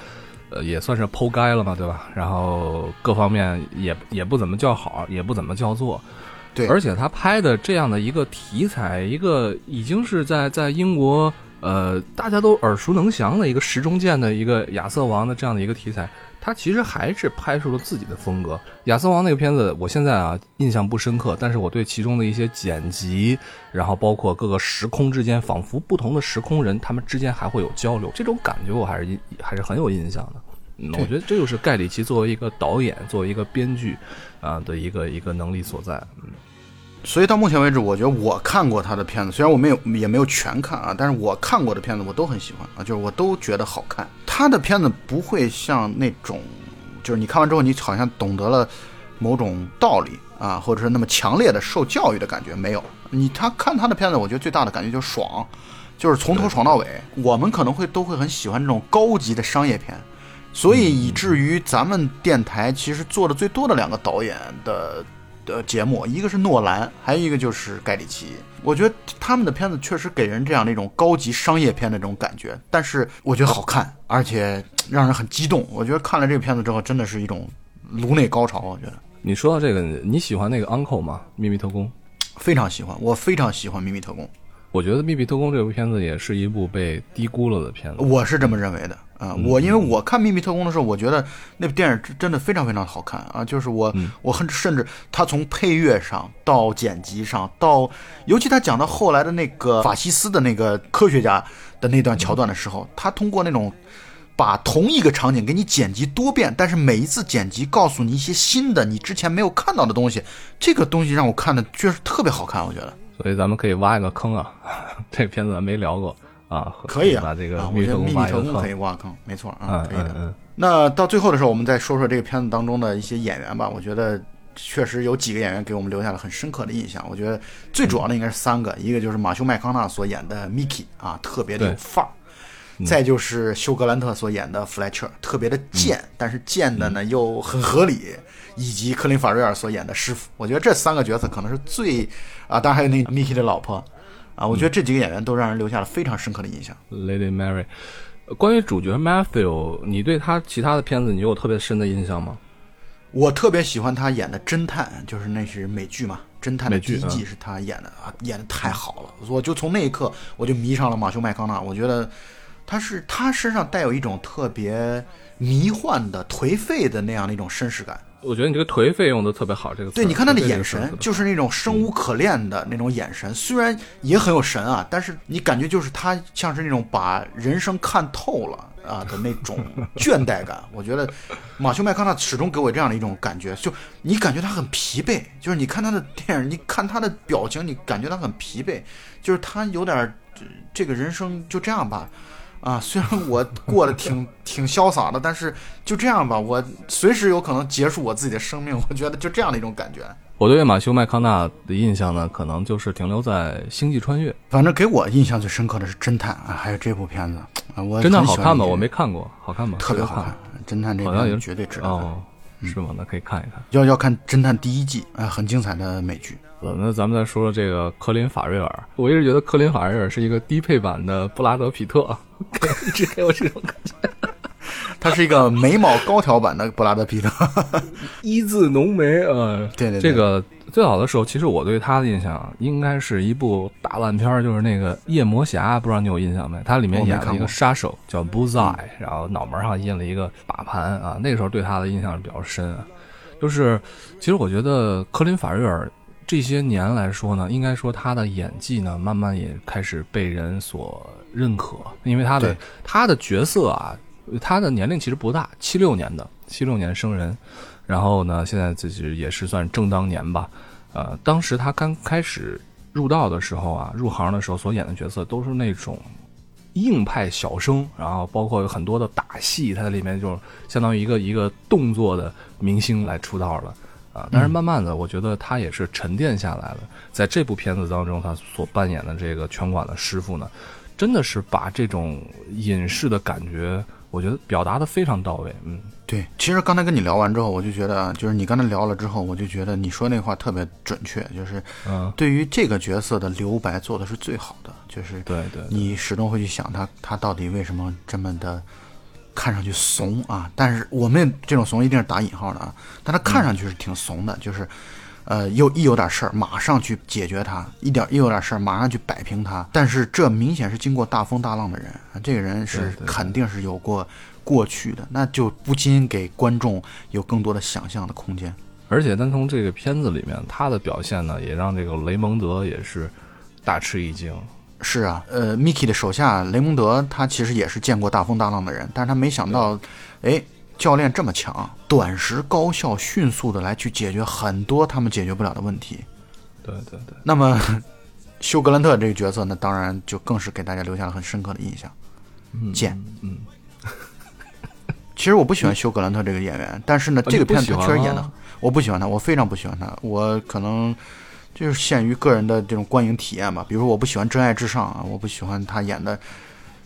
呃，也算是剖该了嘛，对吧？然后各方面也也不怎么叫好，也不怎么叫座。对，而且他拍的这样的一个题材，一个已经是在在英国呃大家都耳熟能详的一个时中剑的一个亚瑟王的这样的一个题材，他其实还是拍出了自己的风格。亚瑟王那个片子，我现在啊印象不深刻，但是我对其中的一些剪辑，然后包括各个时空之间，仿佛不同的时空人他们之间还会有交流，这种感觉我还是还是很有印象的。[LAUGHS] 嗯，我觉得这就是盖里奇作为一个导演，作为一个编剧，啊的一个一个能力所在。嗯，所以到目前为止，我觉得我看过他的片子，虽然我没有也没有全看啊，但是我看过的片子我都很喜欢啊，就是我都觉得好看。他的片子不会像那种，就是你看完之后你好像懂得了某种道理啊，或者是那么强烈的受教育的感觉没有。你他看他的片子，我觉得最大的感觉就是爽，就是从头爽到尾。我们可能会都会很喜欢这种高级的商业片。所以以至于咱们电台其实做的最多的两个导演的的节目，一个是诺兰，还有一个就是盖里奇。我觉得他们的片子确实给人这样的一种高级商业片的这种感觉，但是我觉得好看，而且让人很激动。我觉得看了这个片子之后，真的是一种颅内高潮。我觉得你说到这个，你喜欢那个 Uncle 吗？秘密特工，非常喜欢，我非常喜欢秘密特工。我觉得《秘密特工》这部片子也是一部被低估了的片子，我是这么认为的啊。我因为我看《秘密特工》的时候，我觉得那部电影真的非常非常好看啊。就是我我很甚至他从配乐上到剪辑上，到尤其他讲到后来的那个法西斯的那个科学家的那段桥段的时候，他通过那种把同一个场景给你剪辑多遍，但是每一次剪辑告诉你一些新的你之前没有看到的东西，这个东西让我看的确实特别好看，我觉得。所以咱们可以挖一个坑啊，[LAUGHS] 这片子咱没聊过啊，可以啊，把这个秘密特工可以挖坑，没错啊，可以的。那到最后的时候，我们再说说这个片子当中的一些演员吧。我觉得确实有几个演员给我们留下了很深刻的印象。我觉得最主要的应该是三个，一个就是马修麦康纳所演的 Mickey 啊，特别的有范儿；再就是休格兰特所演的 Fletcher，特别的贱，但是贱的呢又很合理。以及科林法瑞尔所演的师傅，我觉得这三个角色可能是最啊，当然还有那 Mickey 的老婆啊，我觉得这几个演员都让人留下了非常深刻的印象。Lady Mary，关于主角 Matthew，你对他其他的片子你有特别深的印象吗？我特别喜欢他演的侦探，就是那是美剧嘛，侦探的第一季是他演的啊，演的太好了，我就从那一刻我就迷上了马修麦康纳，我觉得他是他身上带有一种特别迷幻的颓废的那样的一种绅士感。我觉得你这个颓废用的特别好，这个对，你看他的眼神，就是那种生无可恋的那种眼神，虽然也很有神啊，但是你感觉就是他像是那种把人生看透了啊的那种倦怠感。我觉得马修麦康纳始终给我这样的一种感觉，就你感觉他很疲惫，就是你看他的电影，你看他的表情，你感觉他很疲惫，就是他有点这个人生就这样吧。啊，虽然我过得挺 [LAUGHS] 挺潇洒的，但是就这样吧，我随时有可能结束我自己的生命。[LAUGHS] 我觉得就这样的一种感觉。我对马修麦康纳的印象呢，可能就是停留在《星际穿越》。反正给我印象最深刻的是《侦探》啊，还有这部片子啊，我侦探好看吗？我没看过，好看吗？特别好看，侦探这个绝对值得看。是吗？那可以看一看。要要看《侦探》第一季啊，很精彩的美剧。呃，那咱们再说说这个科林法瑞尔。我一直觉得科林法瑞尔是一个低配版的布拉德皮特，[LAUGHS] 一直给我这种感觉。[LAUGHS] 他是一个眉毛高挑版的布拉德皮特，[LAUGHS] 一字浓眉。呃，对对，这个最早的时候，其实我对他的印象应该是一部大烂片，就是那个夜魔侠，不知道你有印象没？他里面演了一个杀手叫 Bullseye，然后脑门上印了一个把盘啊。那个时候对他的印象比较深。就是，其实我觉得科林法瑞尔。这些年来说呢，应该说他的演技呢，慢慢也开始被人所认可，因为他的他的角色啊，他的年龄其实不大，七六年的，七六年生人，然后呢，现在自己也是算正当年吧，呃，当时他刚开始入道的时候啊，入行的时候所演的角色都是那种硬派小生，然后包括有很多的打戏，他在里面就相当于一个一个动作的明星来出道了。啊，但是慢慢的，我觉得他也是沉淀下来了。在这部片子当中，他所扮演的这个拳馆的师傅呢，真的是把这种隐士的感觉，我觉得表达的非常到位。嗯，对。其实刚才跟你聊完之后，我就觉得，就是你刚才聊了之后，我就觉得你说那话特别准确，就是嗯，对于这个角色的留白做的是最好的，就是对对，你始终会去想他，他到底为什么这么的。看上去怂啊，但是我们这种怂一定是打引号的啊，但他看上去是挺怂的，就是，呃，又一有点事儿马上去解决他，一点一有点事儿马上去摆平他，但是这明显是经过大风大浪的人啊，这个人是肯定是有过过去的，那就不禁给观众有更多的想象的空间。而且单从这个片子里面，他的表现呢，也让这个雷蒙德也是大吃一惊。是啊，呃，Mickey 的手下雷蒙德，他其实也是见过大风大浪的人，但是他没想到，哎，教练这么强，短时高效、迅速的来去解决很多他们解决不了的问题。对对对，那么，[LAUGHS] 休格兰特这个角色呢，当然就更是给大家留下了很深刻的印象。嗯，贱。嗯，[LAUGHS] 其实我不喜欢休格兰特这个演员，但是呢，呃这个片子他确实演的吗，我不喜欢他，我非常不喜欢他，我可能就是限于个人的这种观影体验吧。比如说，我不喜欢《真爱至上》啊，我不喜欢他演的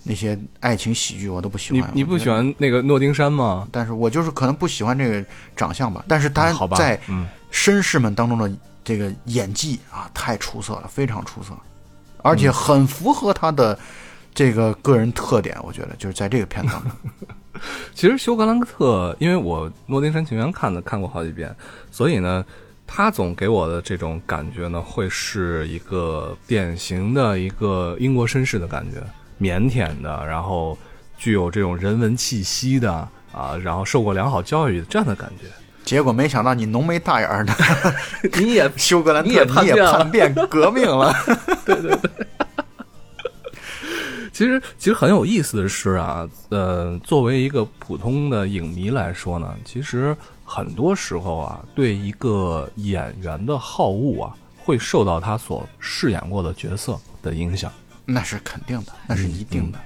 那些爱情喜剧，我都不喜欢。你你不喜？欢那个诺丁山吗？但是我就是可能不喜欢这个长相吧。但是他，在嗯，绅士们当中的这个演技啊，太出色了，非常出色，而且很符合他的这个个人特点。我觉得就是在这个片子当中。[LAUGHS] 其实休格兰特，因为我《诺丁山情缘》看的看过好几遍，所以呢，他总给我的这种感觉呢，会是一个典型的一个英国绅士的感觉，腼腆的，然后具有这种人文气息的啊，然后受过良好教育的这样的感觉。结果没想到你浓眉大眼儿的 [LAUGHS] 你也休格兰特，你也叛变了叛变革命了。[LAUGHS] [LAUGHS] 其实其实很有意思的是啊，呃，作为一个普通的影迷来说呢，其实很多时候啊，对一个演员的好恶啊，会受到他所饰演过的角色的影响。那是肯定的，那是一定的。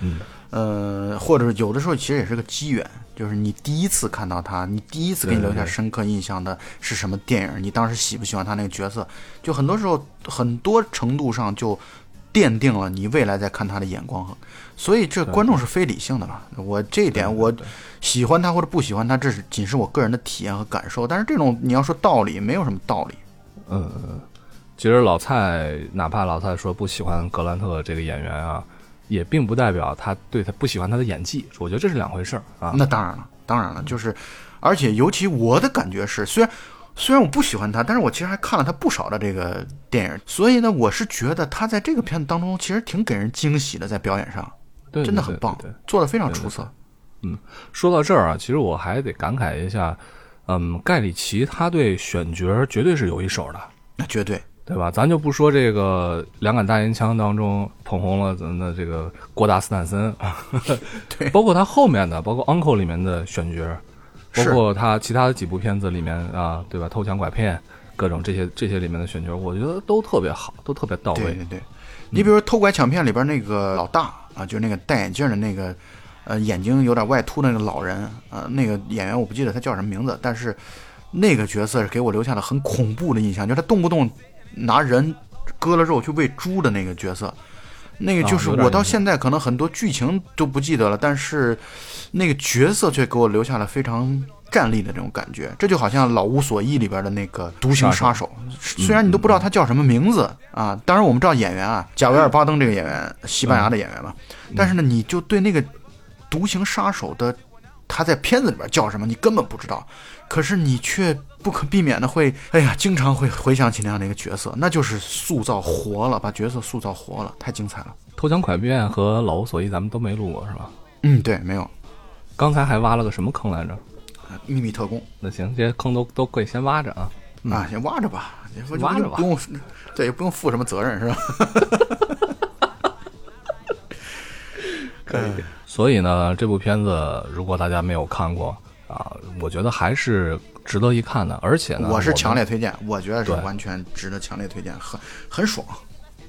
嗯，呃，或者有的时候其实也是个机缘，就是你第一次看到他，你第一次给你留下深刻印象的是什么电影？你当时喜不喜欢他那个角色？就很多时候，很多程度上就奠定了你未来在看他的眼光和。所以这观众是非理性的嘛？我这一点我喜欢他或者不喜欢他，这是仅是我个人的体验和感受。但是这种你要说道理，没有什么道理。呃，其实老蔡哪怕老蔡说不喜欢格兰特这个演员啊，也并不代表他对他不喜欢他的演技，我觉得这是两回事儿啊。那当然了，当然了，就是，而且尤其我的感觉是，虽然虽然我不喜欢他，但是我其实还看了他不少的这个电影，所以呢，我是觉得他在这个片子当中其实挺给人惊喜的，在表演上对真的很棒做的非常出色。嗯说到这儿啊，其实我还得感慨一下，嗯，盖里奇他对选角绝对是有一手的，那绝对对吧？咱就不说这个两杆大烟枪当中捧红了咱的这个郭达斯坦森，[LAUGHS] 对包括他后面的，包括 Uncle 里面的选角，包括他其他的几部片子里面啊，对吧？偷抢拐骗，各种这些这些里面的选角，我觉得都特别好，都特别到位。对对对。你比如说《偷拐抢骗》里边那个老大啊，就是那个戴眼镜的那个，呃，眼睛有点外凸的那个老人呃、那个演员我不记得他叫什么名字，但是那个角色是给我留下了很恐怖的印象，就是他动不动拿人割了肉去喂猪的那个角色。那个就是我到现在可能很多剧情都不记得了，但是那个角色却给我留下了非常站立的这种感觉。这就好像《老无所依》里边的那个独行杀手，虽然你都不知道他叫什么名字啊，当然我们知道演员啊，贾维尔巴登这个演员，西班牙的演员嘛，但是呢，你就对那个独行杀手的他在片子里边叫什么，你根本不知道，可是你却不可避免的会，哎呀，经常会回想起那样的一个角色，那就是塑造活了，把角色塑造活了，太精彩了。偷抢拐骗和老无所依咱们都没录过是吧？嗯，对，没有刚才还挖了个什么坑来着？秘密特工那行，这些坑都都可以先挖着啊。啊，先挖着吧，挖着吧不用，对，也不用负什么责任，是吧？[LAUGHS] 可以。所以呢，这部片子如果大家没有看过啊，我觉得还是值得一看的。而且呢，我是强烈推荐，我觉得是完全值得强烈推荐，很很爽，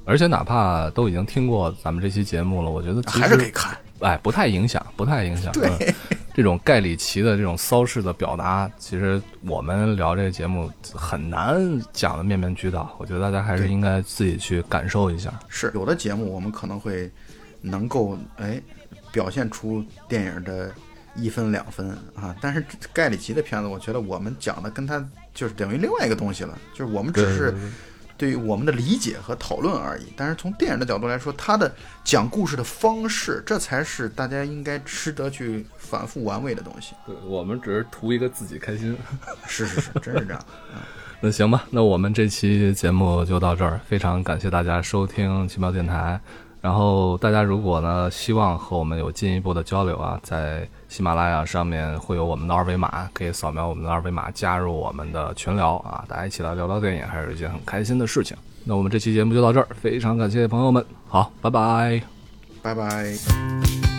而且哪怕都已经听过咱们这期节目了，我觉得还是可以看。哎，不太影响，不太影响。对嗯这种盖里奇的这种骚式的表达，其实我们聊这个节目很难讲的面面俱到。我觉得大家还是应该自己去感受一下。是有的节目我们可能会能够哎表现出电影的一分两分啊，但是盖里奇的片子，我觉得我们讲的跟他就是等于另外一个东西了，就是我们只是对对于我们的理解和讨论而已。但是从电影的角度来说，它的讲故事的方式，这才是大家应该值得去反复玩味的东西。对我们只是图一个自己开心。是是是，[LAUGHS] 真是这样。那行吧，那我们这期节目就到这儿，非常感谢大家收听奇妙电台。然后大家如果呢希望和我们有进一步的交流啊，在喜马拉雅上面会有我们的二维码，可以扫描我们的二维码加入我们的群聊啊，大家一起来聊聊电影，还是一件很开心的事情。那我们这期节目就到这儿，非常感谢朋友们，好，拜拜，拜拜。